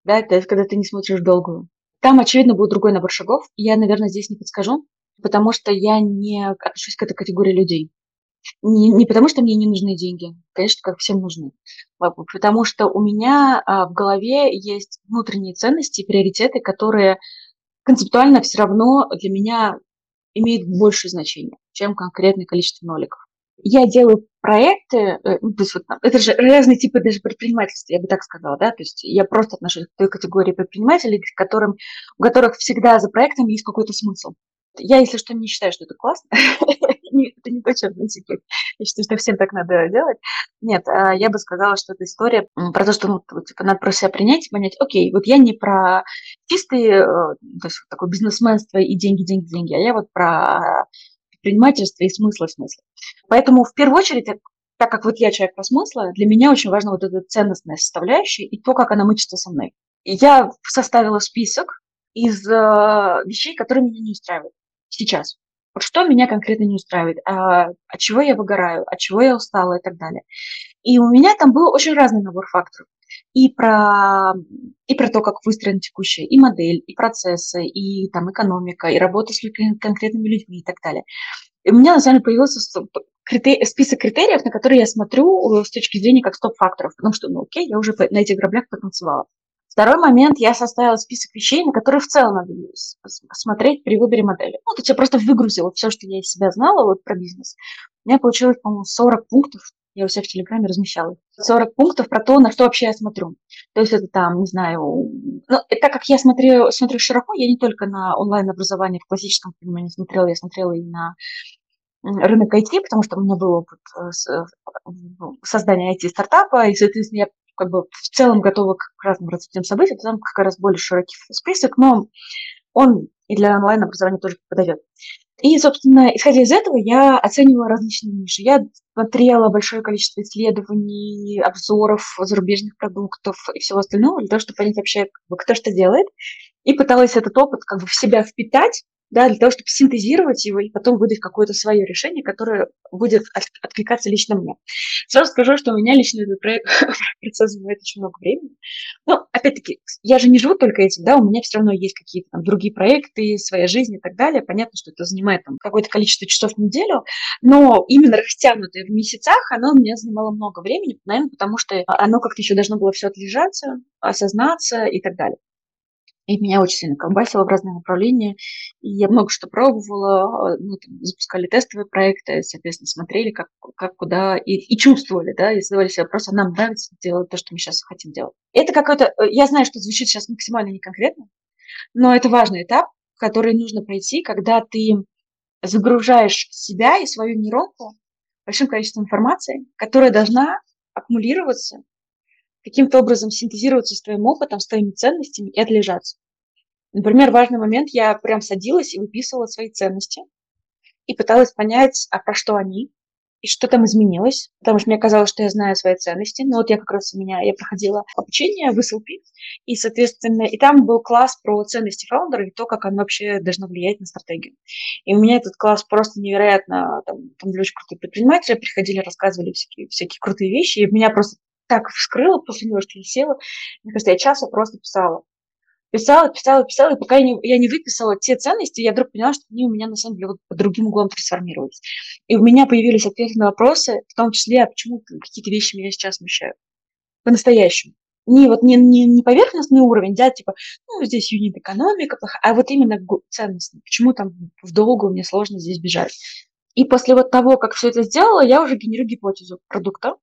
да, это когда ты не смотришь долгую. Там, очевидно, будет другой набор шагов. Я, наверное, здесь не подскажу, потому что я не отношусь к этой категории людей. Не, не потому, что мне не нужны деньги, конечно, как всем нужны, а потому что у меня а, в голове есть внутренние ценности и приоритеты, которые концептуально все равно для меня имеют большее значение, чем конкретное количество ноликов я делаю проекты, э, ну, то есть вот, это же разные типы даже предпринимательства, я бы так сказала, да, то есть я просто отношусь к той категории предпринимателей, которым, у которых всегда за проектом есть какой-то смысл. Я, если что, не считаю, что это классно. это не то черный секрет. Я считаю, что всем так надо делать. Нет, а я бы сказала, что это история про то, что ну, типа, надо про себя принять, понять, окей, вот я не про чистые, э, то есть такое бизнесменство и деньги, деньги, деньги, а я вот про предпринимательства и смысла смысла. Поэтому в первую очередь, так как вот я человек по смыслу, для меня очень важна вот эта ценностная составляющая и то, как она мычится со мной. Я составила список из э, вещей, которые меня не устраивают сейчас. Вот что меня конкретно не устраивает, а, от чего я выгораю, от чего я устала и так далее. И у меня там был очень разный набор факторов. И про, и про то, как выстроена текущая и модель, и процессы, и там экономика, и работа с конкретными людьми и так далее. И у меня на самом деле появился список критериев, на которые я смотрю э, с точки зрения как стоп-факторов, потому что, ну окей, я уже на этих граблях потанцевала. Второй момент, я составила список вещей, на которые в целом надо смотреть при выборе модели. Ну, то есть я просто выгрузила все, что я из себя знала вот про бизнес. У меня получилось, по-моему, 40 пунктов, я у себя в Телеграме размещала. 40 пунктов про то, на что вообще я смотрю. То есть это там, не знаю, ну, так как я смотрю, смотрю широко, я не только на онлайн-образование в классическом понимании смотрела, я смотрела и на рынок IT, потому что у меня был опыт э, э, создания IT-стартапа, и, соответственно, я как бы в целом готова к разным развитиям событий, там как раз более широкий список, но он и для онлайн-образования тоже подойдет. И, собственно, исходя из этого, я оценивала различные ниши. Я смотрела большое количество исследований, обзоров зарубежных продуктов и всего остального для того, чтобы понять вообще, кто что делает. И пыталась этот опыт как бы в себя впитать да, для того, чтобы синтезировать его и потом выдать какое-то свое решение, которое будет откликаться лично мне. Сразу скажу, что у меня лично этот проект, процесс занимает очень много времени. Но, опять-таки, я же не живу только этим, да, у меня все равно есть какие-то там другие проекты, своя жизнь и так далее. Понятно, что это занимает там какое-то количество часов в неделю, но именно растянутое в месяцах оно у меня занимало много времени, наверное, потому что оно как-то еще должно было все отлежаться, осознаться и так далее. И меня очень сильно колбасило в разные направления. И я много что пробовала. Мы там, запускали тестовые проекты, соответственно, смотрели, как, как куда, и, и чувствовали, да, и задавали себе вопрос, а нам нравится делать то, что мы сейчас хотим делать. Это какой-то... Э, я знаю, что звучит сейчас максимально неконкретно, но это важный этап, который нужно пройти, когда ты загружаешь себя и свою нейронку большим количеством информации, которая должна аккумулироваться каким-то образом синтезироваться с твоим опытом, с твоими ценностями и отлежаться. Например, важный момент, я прям садилась и выписывала свои ценности и пыталась понять, а про что они, и что там изменилось, потому что мне казалось, что я знаю свои ценности. Но вот я как раз у меня, я проходила обучение в SLP, и, соответственно, и там был класс про ценности фаундера и то, как он вообще должно влиять на стратегию. И у меня этот класс просто невероятно, там, там были очень крутые предприниматели, приходили, рассказывали всякие, всякие крутые вещи, и меня просто так вскрыла после него, что я села. Мне кажется, я часа просто писала. Писала, писала, писала, и пока я не, я не выписала те ценности, я вдруг поняла, что они у меня на самом деле вот под другим углом трансформировались. И у меня появились ответы на вопросы, в том числе, а почему какие-то вещи меня сейчас смущают. По-настоящему. Не вот не, не, не поверхностный уровень, да, типа, ну, здесь юнит экономика плохая, а вот именно ценностный. Почему там в долгу мне сложно здесь бежать. И после вот того, как все это сделала, я уже генерирую гипотезу продукта,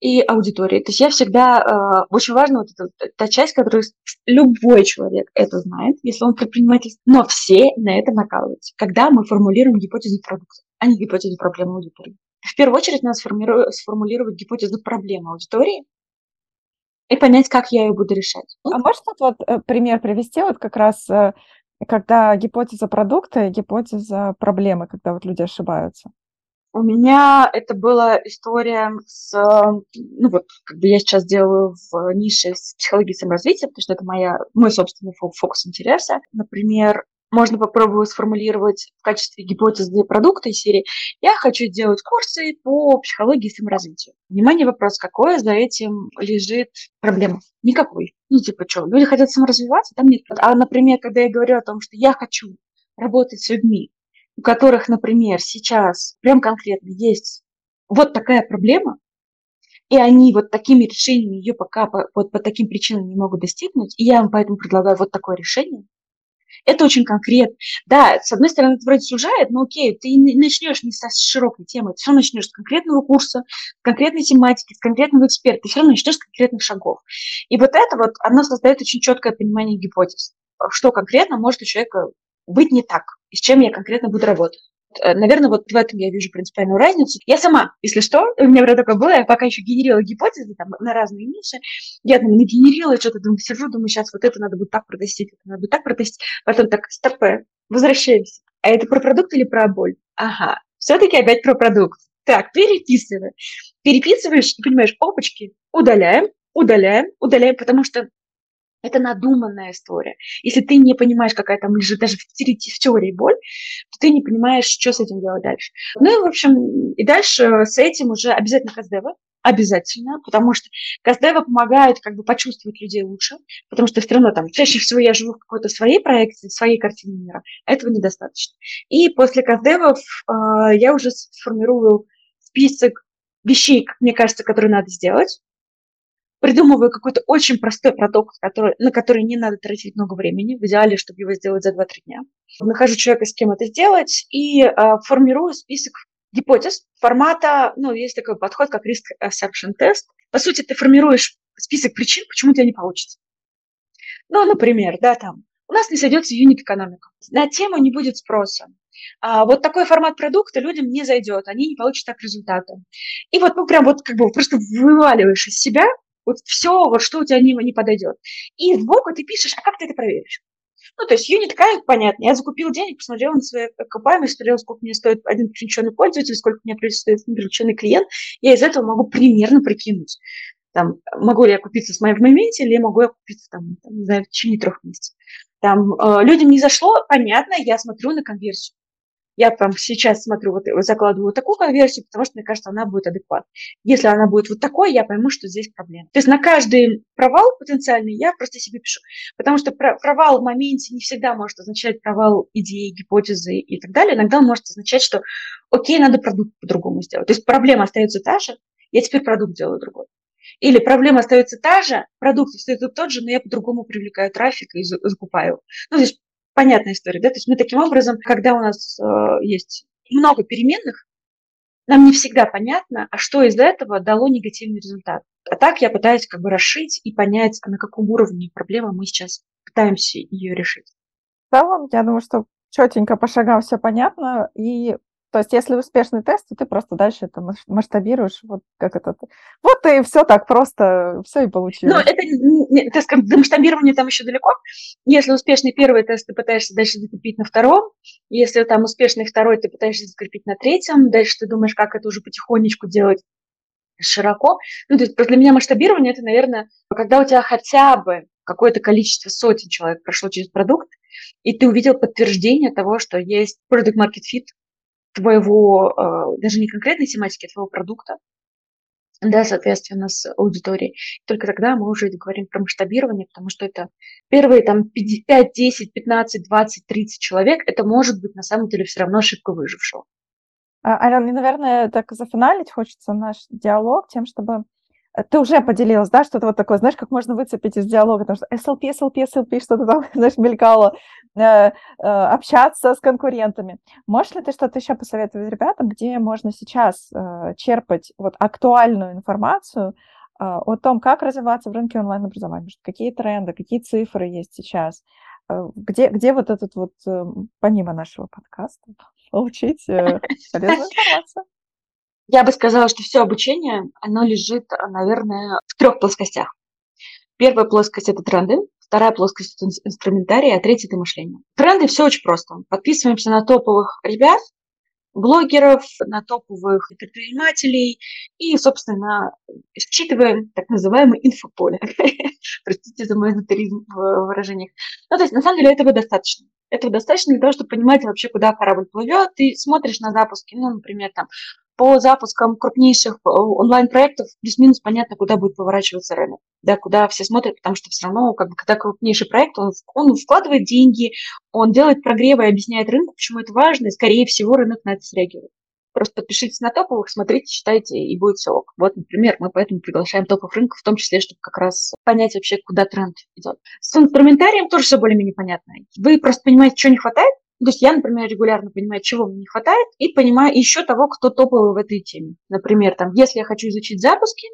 и аудитории. То есть я всегда, э, очень важно вот эта, та часть, которую любой человек это знает, если он предприниматель, но все на это накалываются, когда мы формулируем гипотезу продукта, а не гипотезу проблемы аудитории. В первую очередь надо сформулировать гипотезу проблемы аудитории, и понять, как я ее буду решать. А можешь тут вот э, пример привести, вот как раз э, когда гипотеза продукта и гипотеза проблемы, когда вот люди ошибаются? У меня это была история с, ну вот, как бы я сейчас делаю в нише с психологией саморазвития, потому что это моя, мой собственный фокус интереса. Например, можно попробовать сформулировать в качестве гипотезы для продукта из серии «Я хочу делать курсы по психологии саморазвития». Внимание, вопрос, какое за этим лежит проблема? Никакой. Ну, типа, что, люди хотят саморазвиваться, там нет. А, например, когда я говорю о том, что я хочу работать с людьми, у которых, например, сейчас прям конкретно есть вот такая проблема, и они вот такими решениями ее пока по, вот по таким причинам не могут достигнуть, и я им поэтому предлагаю вот такое решение, это очень конкретно. Да, с одной стороны, это вроде сужает, но окей, ты начнешь не со широкой темы, ты все равно начнешь с конкретного курса, с конкретной тематики, с конкретного эксперта, ты все равно начнешь с конкретных шагов. И вот это вот, оно создает очень четкое понимание гипотез, что конкретно может у человека быть не так, и с чем я конкретно буду работать. Э, Наверное, вот в этом я вижу принципиальную разницу. Я сама, если что, у меня вроде такое было, я пока еще генерила гипотезы там, на разные ниши, я там нагенерила что-то, думаю, сижу, думаю, сейчас вот это надо будет так протестить, это надо будет так протестить. Потом так, стоп, э, возвращаемся. А это про продукт или про боль? Ага, все-таки опять про продукт. Так, переписывай. Переписываешь и понимаешь, опачки, удаляем, удаляем, удаляем, потому что это надуманная история. Если ты не понимаешь, какая там лежит даже в теории, боль, то ты не понимаешь, что с этим делать дальше. Ну и, в общем, и дальше с этим уже обязательно каздева, обязательно, потому что каздева помогают как бы почувствовать людей лучше, потому что все равно там чаще всего я живу в какой-то своей проекции, своей картине мира, этого недостаточно. И после каздевов э, я уже сформирую список вещей, мне кажется, которые надо сделать, придумываю какой-то очень простой продукт, который, на который не надо тратить много времени, в идеале, чтобы его сделать за 2-3 дня. Нахожу человека, с кем это сделать, и э, формирую список гипотез формата, ну, есть такой подход, как Risk Assumption Test. По сути, ты формируешь список причин, почему у тебя не получится. Ну, например, да, там, у нас не сойдется юнит-экономика. На тему не будет спроса. А, вот такой формат продукта людям не зайдет, они не получат так результата. И вот, ну, прям вот как бы просто вываливаешь из себя вот все, вот что у тебя не, не подойдет. И сбоку ты пишешь, а как ты это проверишь? Ну, то есть юнит такая, понятно. Я закупил денег, посмотрел на свои окупаемость, посмотрел, сколько мне стоит один привлеченный пользователь, сколько мне стоит привлеченный клиент. Я из этого могу примерно прикинуть. Там, могу ли я купиться с моим в моменте, или могу я купиться там, там не знаю, в течение трех месяцев. Там, э, людям не зашло, понятно, я смотрю на конверсию. Я прям сейчас смотрю, вот закладываю вот такую конверсию, потому что мне кажется, она будет адекватной. Если она будет вот такой, я пойму, что здесь проблема. То есть на каждый провал потенциальный я просто себе пишу. Потому что провал в моменте не всегда может означать провал идеи, гипотезы и так далее. Иногда он может означать, что окей, надо продукт по-другому сделать. То есть проблема остается та же, я теперь продукт делаю другой. Или проблема остается та же, продукт остается тот же, но я по-другому привлекаю трафик и закупаю. Ну, то есть понятная история, да, то есть мы таким образом, когда у нас э, есть много переменных, нам не всегда понятно, а что из этого дало негативный результат. А так я пытаюсь как бы расшить и понять, на каком уровне проблемы мы сейчас пытаемся ее решить. В целом, я думаю, что четенько по шагам все понятно, и то есть, если успешный тест, то ты просто дальше это масштабируешь, вот как это. Вот и все так просто, все и получилось. Ну, это, так скажем, до масштабирования там еще далеко. Если успешный первый тест, ты пытаешься дальше закрепить на втором. Если там успешный второй, ты пытаешься закрепить на третьем. Дальше ты думаешь, как это уже потихонечку делать широко. Ну, то есть для меня масштабирование это, наверное, когда у тебя хотя бы какое-то количество сотен человек прошло через продукт, и ты увидел подтверждение того, что есть fit, твоего, э, даже не конкретной тематики, а твоего продукта. да, соответственно, с аудиторией. Только тогда мы уже говорим про масштабирование, потому что это первые там 5, 10, 15, 20, 30 человек, это может быть на самом деле все равно ошибка выжившего. А, Алена, наверное, так зафиналить хочется наш диалог тем, чтобы Э, ты уже поделилась, да, что-то вот такое, знаешь, как можно выцепить из диалога, потому что SLP, SLP, SLP, что-то там, знаешь, мелькало, общаться с конкурентами. Можешь ли ты что-то еще посоветовать ребятам, где можно сейчас э, черпать вот актуальную информацию э, о том, как развиваться в рынке онлайн-образования, какие тренды, какие цифры есть сейчас, э, где, где вот этот вот, э, помимо нашего подкаста, получить э, полезную информацию? Я бы сказала, что все обучение, оно лежит, наверное, в трех плоскостях. Первая плоскость – это тренды, вторая плоскость – это инструментарий, а третья – это мышление. Тренды – все очень просто. Подписываемся на топовых ребят, блогеров, на топовых предпринимателей и, собственно, считываем так называемое инфополе. Простите за мой эзотеризм в выражениях. Ну, то есть, на самом деле, этого достаточно. Этого достаточно для того, чтобы понимать вообще, куда корабль плывет. Ты смотришь на запуски, ну, например, там, по запускам крупнейших э, онлайн-проектов плюс-минус понятно, куда будет поворачиваться рынок, да, куда все смотрят, потому что все равно, как бы, когда крупнейший проект, он, он вкладывает деньги, он делает прогревы и объясняет рынку, почему это важно, и, скорее всего, рынок на это среагирует. Просто подпишитесь на топовых, смотрите, читайте, и будет все ок. Вот, например, мы поэтому приглашаем топовых рынков, в том числе, чтобы как раз понять вообще, куда тренд идет. С инструментарием тоже все более-менее понятно. Вы просто понимаете, что не хватает, то есть я, например, регулярно понимаю, чего мне не хватает, и понимаю еще того, кто топовый в этой теме. Например, там, если я хочу изучить запуски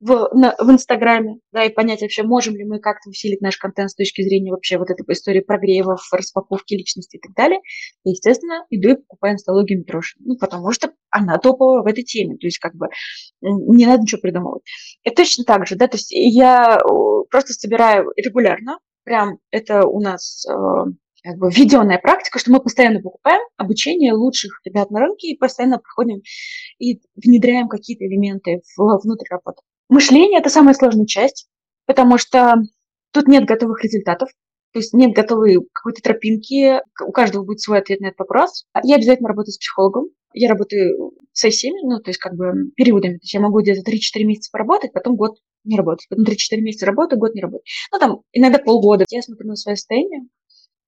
в, на, в Инстаграме, да, и понять вообще, можем ли мы как-то усилить наш контент с точки зрения вообще вот этой истории прогревов, распаковки личности и так далее, я, естественно, иду и покупаю инсталогию Митроши. Ну, потому что она топовая в этой теме. То есть, как бы, не надо ничего придумывать. И точно так же, да, то есть я просто собираю регулярно, прям это у нас э, как бы введенная практика, что мы постоянно покупаем обучение лучших ребят на рынке и постоянно проходим и внедряем какие-то элементы в, внутрь работы. Мышление – это самая сложная часть, потому что тут нет готовых результатов, то есть нет готовой какой-то тропинки, у каждого будет свой ответ на этот вопрос. Я обязательно работаю с психологом, я работаю сессиями, ну, то есть как бы периодами. То есть я могу где-то 3-4 месяца поработать, потом год не работать. Потом 3-4 месяца работаю, год не работать. Ну, там, иногда полгода. Я смотрю на свое состояние,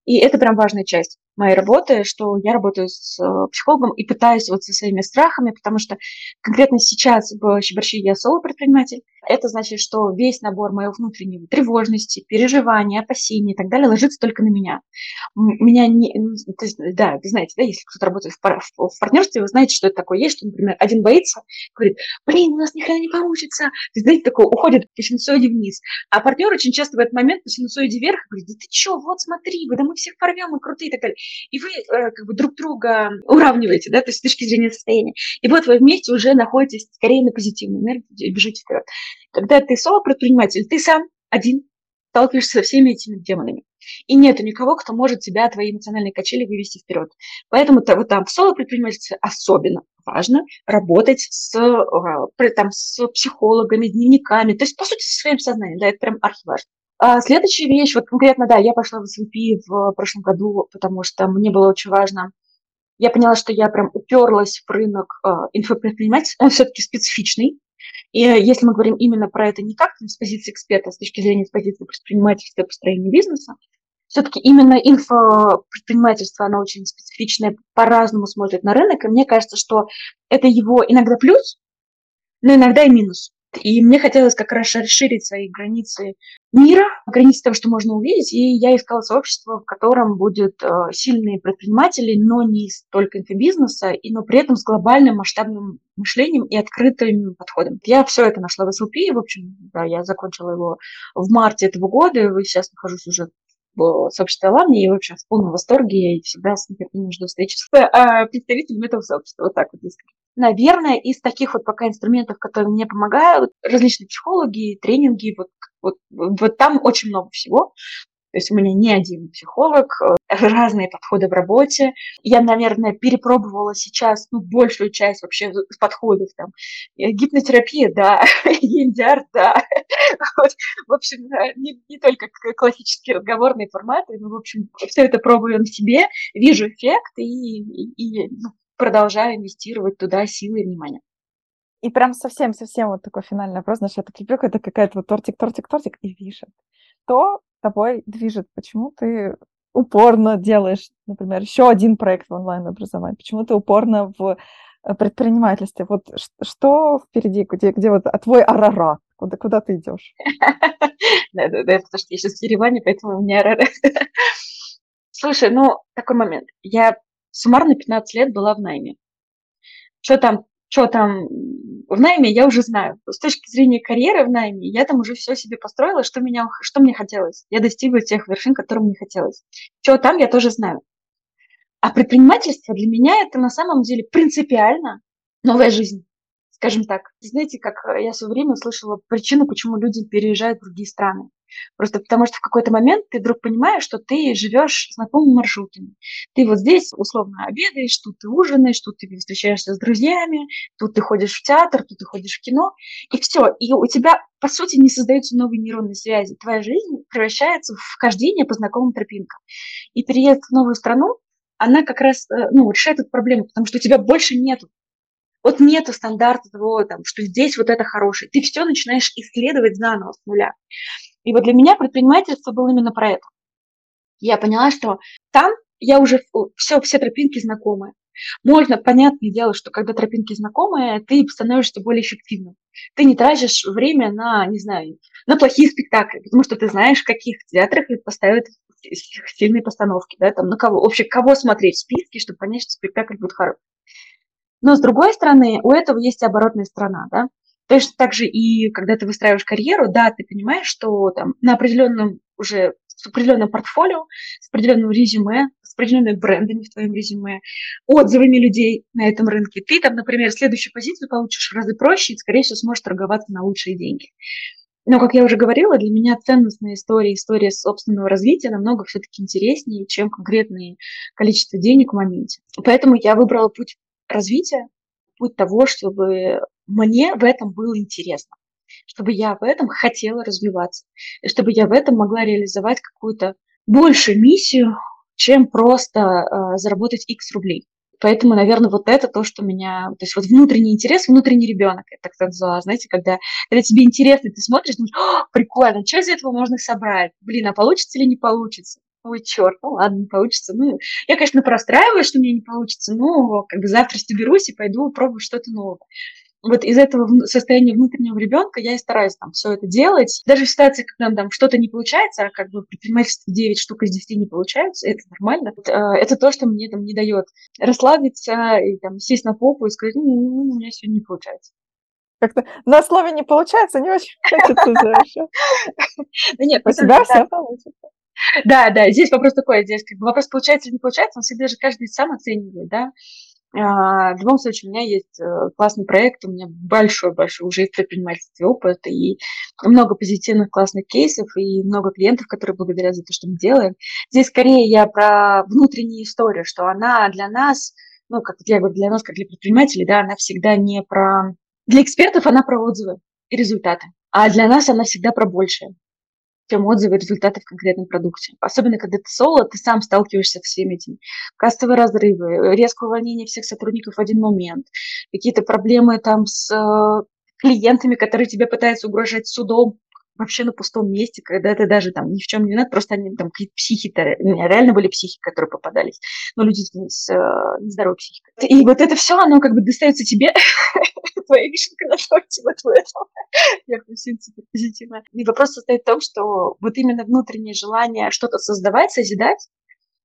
и это прям важная часть моей работы, что я работаю с э, психологом и пытаюсь вот со своими страхами, потому что конкретно сейчас в Щеборщи я соло-предприниматель. Это значит, что весь набор моей внутренней тревожности, переживаний, опасений и так далее ложится только на меня. Меня не... То есть, да, вы знаете, да, если кто-то работает в, пар... в партнерстве, вы знаете, что это такое есть, что, например, один боится, говорит, блин, у нас ни хрена не получится. То есть, знаете, такой уходит по синусоиде вниз. А партнер очень часто в этот момент по синусоиде вверх говорит, да ты что, вот смотри, да мы всех порвем, мы крутые и так далее и вы э, как бы друг друга уравниваете, да, то есть с точки зрения состояния. И вот вы вместе уже находитесь скорее на позитивной энергии бежите вперед. Когда ты соло-предприниматель, ты сам один сталкиваешься со всеми этими демонами. И нету никого, кто может тебя, твои эмоциональные качели вывести вперед. Поэтому -то, вот там в соло-предпринимательстве особенно важно работать с, э, там, с психологами, дневниками, то есть, по сути, со своим сознанием, да, это прям архиважно. А следующая вещь, вот конкретно, да, я пошла в SLP в прошлом году, потому что мне было очень важно. Я поняла, что я прям уперлась в рынок э, инфопредпринимательства, он все-таки специфичный. И если мы говорим именно про это не как с позиции эксперта, а с точки зрения с позиции предпринимательства и построения бизнеса, все-таки именно инфопредпринимательство, оно очень специфичное, по-разному смотрит на рынок, и мне кажется, что это его иногда плюс, но иногда и минус. И мне хотелось как раз расширить свои границы мира, границы того, что можно увидеть. И я искала сообщество, в котором будут э, сильные предприниматели, но не только инфобизнеса, и, но при этом с глобальным масштабным мышлением и открытым подходом. Я все это нашла в SLP, в общем, да, я закончила его в марте этого года, и сейчас нахожусь уже в сообществе Аланы, и, в общем, в полном восторге, и всегда с нетерпением жду встречи с э, представителями этого сообщества. Вот так вот, если наверное, из таких вот пока инструментов, которые мне помогают, различные психологи, тренинги, вот, вот, вот там очень много всего. То есть у меня не один психолог, э, разные подходы в работе. Я, наверное, перепробовала сейчас ну, большую часть вообще подходов. Там. Э, гипнотерапия, да, EMDR, да. Вот. В общем, не, не только классические разговорные форматы, но, в общем, все это пробую на себе, вижу эффект и, и, и ну, продолжаю инвестировать туда силы и внимание. И прям совсем-совсем вот такой финальный вопрос, знаешь, я так люблю, какая-то вот тортик, тортик, тортик и вишен. Что тобой движет? Почему ты упорно делаешь, например, еще один проект в онлайн-образовании? Почему ты упорно в э, предпринимательстве? Вот что впереди, где, где вот а твой арарат? Куда, куда ты идешь? Да, да, потому что я сейчас в Ереване, поэтому у меня арарат. Слушай, ну, такой момент. Я суммарно 15 лет была в найме. Что там что там в найме, я уже знаю. С точки зрения карьеры в найме, я там уже все себе построила, что, меня, что мне хотелось. Я достигла тех вершин, которым мне хотелось. Что там, я тоже знаю. А предпринимательство для меня это на самом деле принципиально новая жизнь скажем так. Знаете, как я в свое время слышала причину, почему люди переезжают в другие страны. Просто потому что в какой-то момент ты вдруг понимаешь, что ты живешь знакомыми маршрутами. Ты вот здесь условно обедаешь, тут ты ужинаешь, тут ты встречаешься с друзьями, тут ты ходишь в театр, тут ты ходишь в кино, и все. И у тебя, по сути, не создаются новые нейронные связи. Твоя жизнь превращается в хождение по знакомым тропинкам. И переезд в новую страну, она как раз э, ну, решает эту проблему, потому что у тебя больше нет вот нету стандарта того, там, что здесь вот это хорошее. Ты все начинаешь исследовать заново с нуля. И вот для меня предпринимательство было именно про это. Я поняла, что там я уже все, все тропинки знакомые. Можно, понятное дело, что когда тропинки знакомые, ты становишься более эффективным. Ты не тратишь время на, не знаю, на плохие спектакли, потому что ты знаешь, в каких театрах поставят сильные постановки, да, там, на кого, вообще, кого смотреть в списке, чтобы понять, что спектакль будет хороший. Но, с другой стороны, у этого есть оборотная сторона, да, Точно так же и когда ты выстраиваешь карьеру, да, ты понимаешь, что там на определенном уже с определенным портфолио, с определенным резюме, с определенными брендами в твоем резюме, отзывами людей на этом рынке, ты там, например, следующую позицию получишь в разы проще и, скорее всего, сможешь торговаться на лучшие деньги. Но, как я уже говорила, для меня ценностная история, история собственного развития намного все-таки интереснее, чем конкретное количество денег в моменте. Поэтому я выбрала путь развития, путь того, чтобы мне в этом было интересно, чтобы я в этом хотела развиваться, и чтобы я в этом могла реализовать какую-то большую миссию, чем просто э, заработать X рублей. Поэтому, наверное, вот это то, что меня... То есть вот внутренний интерес, внутренний ребенок, я так назвала. Знаете, когда, когда тебе интересно, ты смотришь, думаешь, прикольно, что из этого можно собрать? Блин, а получится или не получится? ой, черт, ну ладно, не получится. Ну, я, конечно, простраиваюсь, что меня не получится, но как бы завтра соберусь и пойду пробовать что-то новое вот из этого состояния внутреннего ребенка я и стараюсь там все это делать. Даже в ситуации, когда там что-то не получается, а как бы предпринимательство 9 штук из 10 не получается, это нормально. А, это то, что мне там не дает расслабиться и там сесть на попу и сказать, ну, ну, ну у меня сегодня не получается. Как-то на слове не получается, не очень хочется нет, у тебя все получится. Да, да, здесь вопрос такой, здесь как бы вопрос получается или не получается, он всегда же каждый сам оценивает, да. А, в любом случае, у меня есть э, классный проект, у меня большой-большой уже в предпринимательстве опыт, и много позитивных классных кейсов, и много клиентов, которые благодарят за то, что мы делаем. Здесь скорее я про внутреннюю историю, что она для нас, ну, как я говорю, для нас, как для предпринимателей, да, она всегда не про... Для экспертов она про отзывы и результаты, а для нас она всегда про большее чем отзывы и результаты в конкретном продукте. Особенно, когда ты соло, ты сам сталкиваешься с всеми этими. Кастовые разрывы, резкое увольнение всех сотрудников в один момент, какие-то проблемы там с э, клиентами, которые тебе пытаются угрожать судом, вообще на пустом месте, когда ты даже там ни в чем не виноват, просто они там какие-то психи, реально были психи, которые попадались, но люди с э, нездоровой психикой. И вот это все, оно как бы достается тебе, твоя вишенка на торте вот в этом. Я все позитивно. И вопрос состоит в том, что вот именно внутреннее желание что-то создавать, созидать,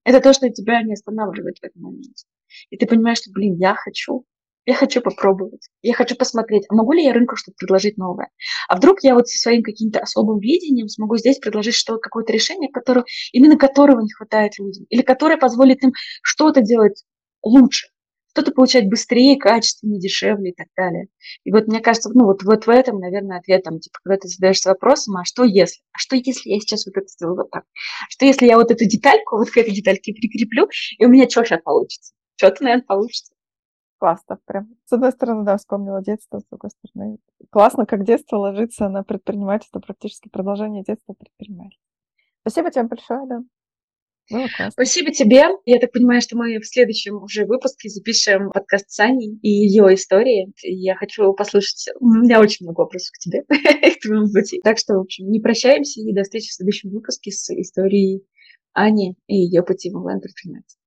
это то, что тебя не останавливает в этом моменте. И ты понимаешь, что, блин, я хочу, я хочу попробовать, я хочу посмотреть, а могу ли я рынку что-то предложить новое. А вдруг я вот со своим каким-то особым видением смогу здесь предложить что какое-то решение, которое, именно которого не хватает людям, или которое позволит им что-то делать лучше, что-то получать быстрее, качественнее, дешевле и так далее. И вот мне кажется, ну вот, вот в этом, наверное, ответ там, типа, когда ты задаешься вопросом, а что если? А что если я сейчас вот это сделаю вот так? Что если я вот эту детальку вот к этой детальке прикреплю, и у меня что сейчас получится? Что-то, наверное, получится. Классно, прям. С одной стороны, да, вспомнила детство, с другой стороны, классно, как детство ложится на предпринимательство, практически продолжение детства предпринимательства. Спасибо тебе большое, да. Было. Спасибо тебе. Я так понимаю, что мы в следующем уже выпуске запишем подкаст с Аней и ее истории. Я хочу послушать... У меня очень много вопросов к тебе к твоему пути. Так что, в общем, не прощаемся и до встречи в следующем выпуске с историей Ани и ее пути в онлайн-предпринимательство.